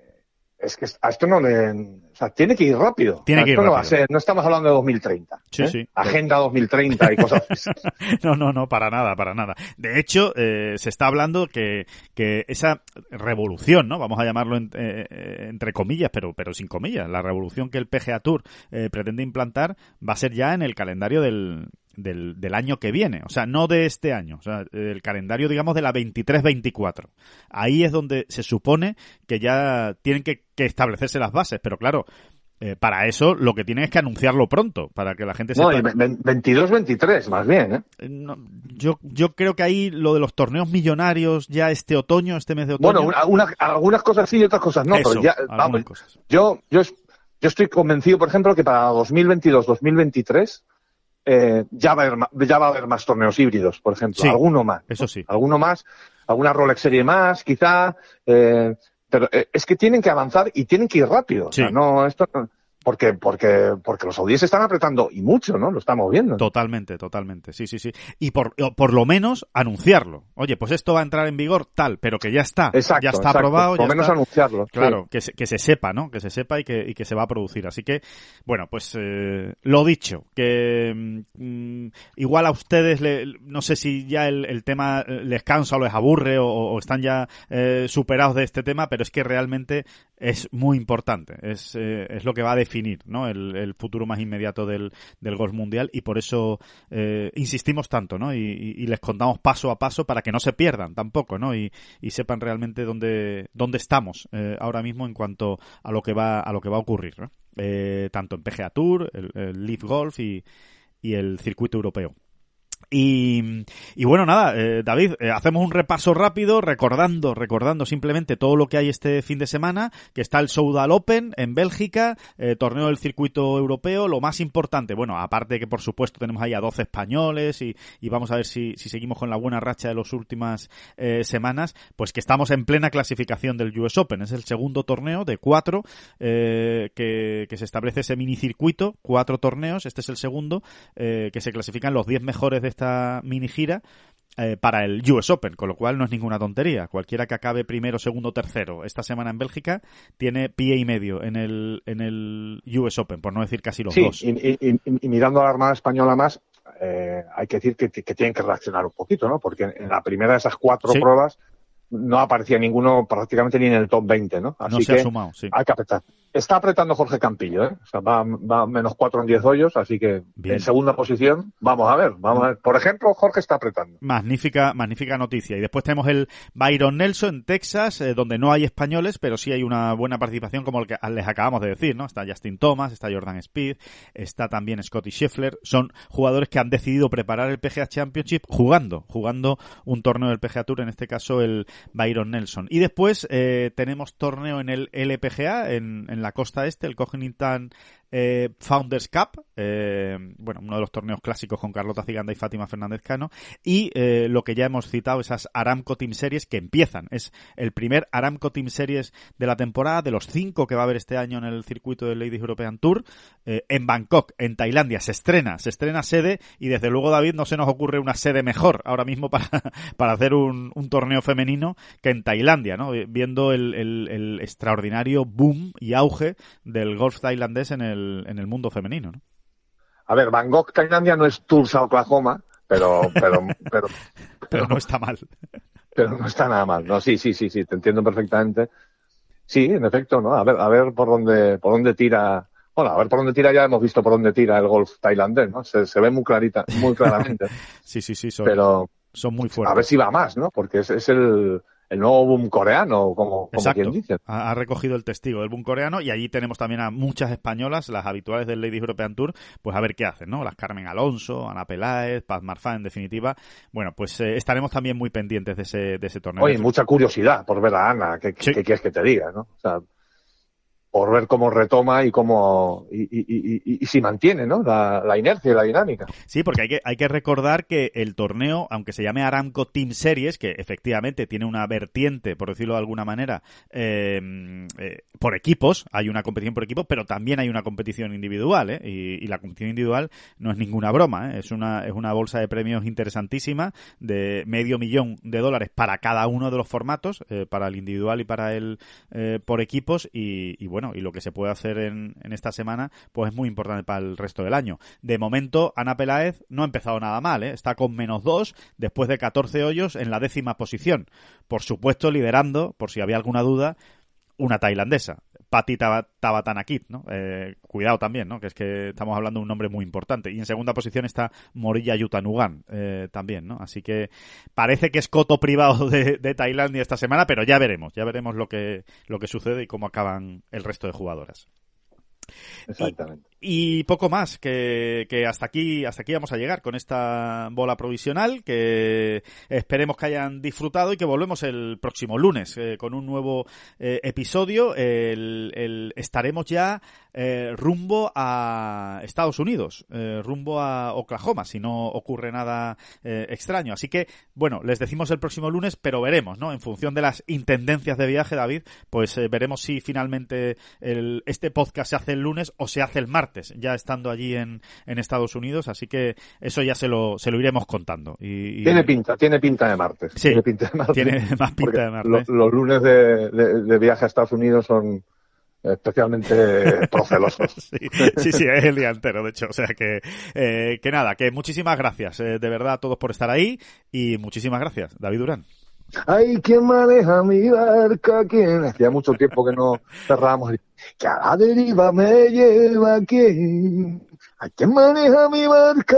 es que a esto no le o sea, tiene que ir rápido. Tiene O sea, que ir esto no va a rápido. ser- no estamos hablando de 2030. Sí, ¿eh? sí. Agenda 2030 y cosas así. No, no, no, para nada, para nada. De hecho, eh, se está hablando que, que esa revolución, ¿no? Vamos a llamarlo en- eh, eh, entre comillas, pero, pero sin comillas. La revolución que el PGA Tour eh, pretende implantar va a ser ya en el calendario del, del, del año que viene. O sea, no de este año. O sea, el calendario, digamos, de la 23-24. Ahí es donde se supone que ya tienen que, que establecerse las bases. Pero claro, eh, para eso lo que tienen es que anunciarlo pronto, para que la gente No, sepa. y 22-23 más bien. ¿eh? Eh, no, yo, yo creo que ahí lo de los torneos millonarios ya este otoño, este mes de otoño. Bueno, una- una- algunas cosas sí y otras cosas no, Eso, pero ya, vamos, cosas. yo, yo, yo estoy convencido, por ejemplo, que para 2022-2023 eh, ya, va a haber, ya va a haber más torneos híbridos, por ejemplo, Sí. alguno más. Eso sí. alguno más, alguna Rolex Serie más, quizá, eh, pero eh, es que tienen que avanzar y tienen que ir rápido. O sea, Sí. no, esto no- porque, porque, porque los saudíes están apretando y mucho, ¿no? Lo estamos viendo. Totalmente, totalmente. Sí, sí, sí. Y por, por lo menos anunciarlo. Oye, pues esto va a entrar en vigor tal, pero que ya está. Exacto, ya está exacto. aprobado. Por lo menos está. anunciarlo. sí. Claro, que se, que se sepa, ¿no? Que se sepa y que, y que se va a producir. Así que, bueno, pues eh, lo dicho, que mm, igual a ustedes, le- no sé si ya el, el tema eh, les cansa o les aburre o, o están ya eh, superados de este tema, pero es que realmente es muy importante. Es, eh, es lo que va a definir, ¿no? El, futuro más inmediato del, del golf mundial y por eso eh, insistimos tanto, ¿no? Y, les contamos paso a paso para que no se pierdan tampoco, ¿no? Y, sepan realmente dónde, dónde estamos eh, ahora mismo en cuanto a lo que va, a lo que va a ocurrir. Eh, tanto en PGA Tour, el, el Leaf Golf y el circuito europeo. Y, bueno, nada, eh, David, eh, hacemos un repaso rápido, recordando, recordando simplemente todo lo que hay este fin de semana, que está el Soudal Open en Bélgica, eh, torneo del circuito europeo, lo más importante, bueno, aparte que por supuesto tenemos ahí a 12 españoles y, y vamos a ver si, si seguimos con la buena racha de las últimas eh, semanas, pues que estamos en plena clasificación del US Open, es el segundo torneo de cuatro eh, que, que se establece ese minicircuito, cuatro torneos, este es el segundo, que se clasifican los 10 mejores de esta mini gira eh, para el US Open, con lo cual no es ninguna tontería. Cualquiera que acabe primero, segundo, tercero esta semana en Bélgica tiene pie y medio en el, en el US Open, por no decir casi los Sí, dos. y, y- y- y mirando a la Armada Española más, eh, hay que decir que, que tienen que reaccionar un poquito, ¿no? Porque en la primera de esas cuatro Sí. pruebas no aparecía ninguno prácticamente ni en el top 20, ¿no? Así no se que ha sumado, sí. hay que apretar. Está apretando Jorge Campillo, ¿eh? O sea, va, va menos cuatro en 10 hoyos, así que Bien. en segunda posición, vamos a ver, vamos a ver. Por ejemplo, Jorge está apretando. Magnífica, magnífica noticia. Y después tenemos el Byron Nelson en Texas, eh, donde no hay españoles, pero sí hay una buena participación, como el que les acabamos de decir, ¿no? Está Justin Thomas, está Jordan Speed, está también Scotty Scheffler. Son jugadores que han decidido preparar el PGA Championship jugando, jugando un torneo del PGA Tour, en este caso el Byron Nelson. Y después eh, tenemos torneo en el LPGA, en, en la costa este, el Cognitan eh, Founders Cup, eh, bueno, uno de los torneos clásicos con Carlota Ciganda y Fátima Fernández Cano, y eh, lo que ya hemos citado, esas Aramco Team Series que empiezan. Es el primer Aramco Team Series de la temporada, de los cinco que va a haber este año en el circuito del Ladies European Tour, en Bangkok, en Tailandia, se estrena, se estrena sede, y desde luego, David, no se nos ocurre una sede mejor ahora mismo para, para hacer un, torneo femenino que en Tailandia, ¿no? Viendo el extraordinario boom y auge del golf tailandés en el, en el mundo femenino, ¿no? A ver, Bangkok, Tailandia no es Tulsa, Oklahoma, pero, pero, pero, pero no está mal. Pero no está nada mal. No, sí, sí, sí, sí, te entiendo perfectamente. Sí, en efecto, ¿no? A ver, a ver por dónde, por dónde tira. Bueno, a ver por dónde tira, ya hemos visto por dónde tira el golf tailandés, ¿no? Se, se ve muy clarita, muy claramente. sí, sí, sí, son, pero, son muy fuertes. A ver si va más, ¿no? Porque es, es el, el nuevo boom coreano, como, como quien dice. Ha, ha, recogido el testigo del boom coreano y allí tenemos también a muchas españolas, las habituales del Ladies European Tour, pues a ver qué hacen, ¿no? Las Carmen Alonso, Ana Peláez, Paz Marfá, en definitiva. Bueno, pues eh, estaremos también muy pendientes de ese, de ese torneo. Oye, mucha curiosidad por ver a Ana, ¿qué, sí. ¿qué, quieres que te diga, no? O sea, por ver cómo retoma y cómo y, y, y, y si mantiene ¿no? La, inercia y la dinámica. Sí, porque hay que, hay que recordar que el torneo, aunque se llame Aramco Team Series, que efectivamente tiene una vertiente, por decirlo de alguna manera, eh, eh, por equipos, hay una competición por equipos, pero también hay una competición individual, ¿eh? y, la competición individual no es ninguna broma, ¿eh? es, una, es una bolsa de premios interesantísima de medio millón de dólares para cada uno de los formatos, eh, para el individual y para el por equipos, y, bueno, y lo que se puede hacer en, esta semana, pues es muy importante para el resto del año. De momento, Ana Peláez no ha empezado nada mal, ¿eh? está con menos dos, después de 14 hoyos en la décima posición. Por supuesto, liderando, por si había alguna duda, una tailandesa. Patti Tabatanakit, ¿no? Eh, cuidado también, ¿no? Que es que estamos hablando de un nombre muy importante. Y en segunda posición está Morilla Yutanugan, eh, también, ¿no? Así que parece que es coto privado de, de, Tailandia esta semana, pero ya veremos, ya veremos lo que, lo que sucede y cómo acaban el resto de jugadoras. Exactamente. Y, poco más, que, que, hasta aquí, hasta aquí vamos a llegar con esta bola provisional, que esperemos que hayan disfrutado y que volvemos el próximo lunes eh, con un nuevo eh, episodio. El, el, estaremos ya eh, rumbo a Estados Unidos, eh, rumbo a Oklahoma, si no ocurre nada eh, extraño. Así que, bueno, les decimos el próximo lunes, pero veremos, ¿no? En función de las intendencias de viaje, David, pues veremos si finalmente el, este podcast se hace el lunes o se hace el martes ya estando allí en, en Estados Unidos, así que eso ya se lo, se lo iremos contando. Y, y... Tiene pinta, tiene pinta de martes. Sí, tiene, pinta de martes. tiene más pinta de martes. Lo, los lunes de, de, de, viaje a Estados Unidos son especialmente procelosos. sí, sí, sí, es el día entero, de hecho. O sea que, eh, que nada, que muchísimas gracias, eh, de verdad, a todos por estar ahí y muchísimas gracias, David Durán. Ay, ¿quién maneja mi barca? ¿Quién? Hacía mucho tiempo que no cerrábamos. Que a la deriva me lleva aquí. Ay, ¿quién maneja mi barca?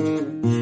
Mm-hmm.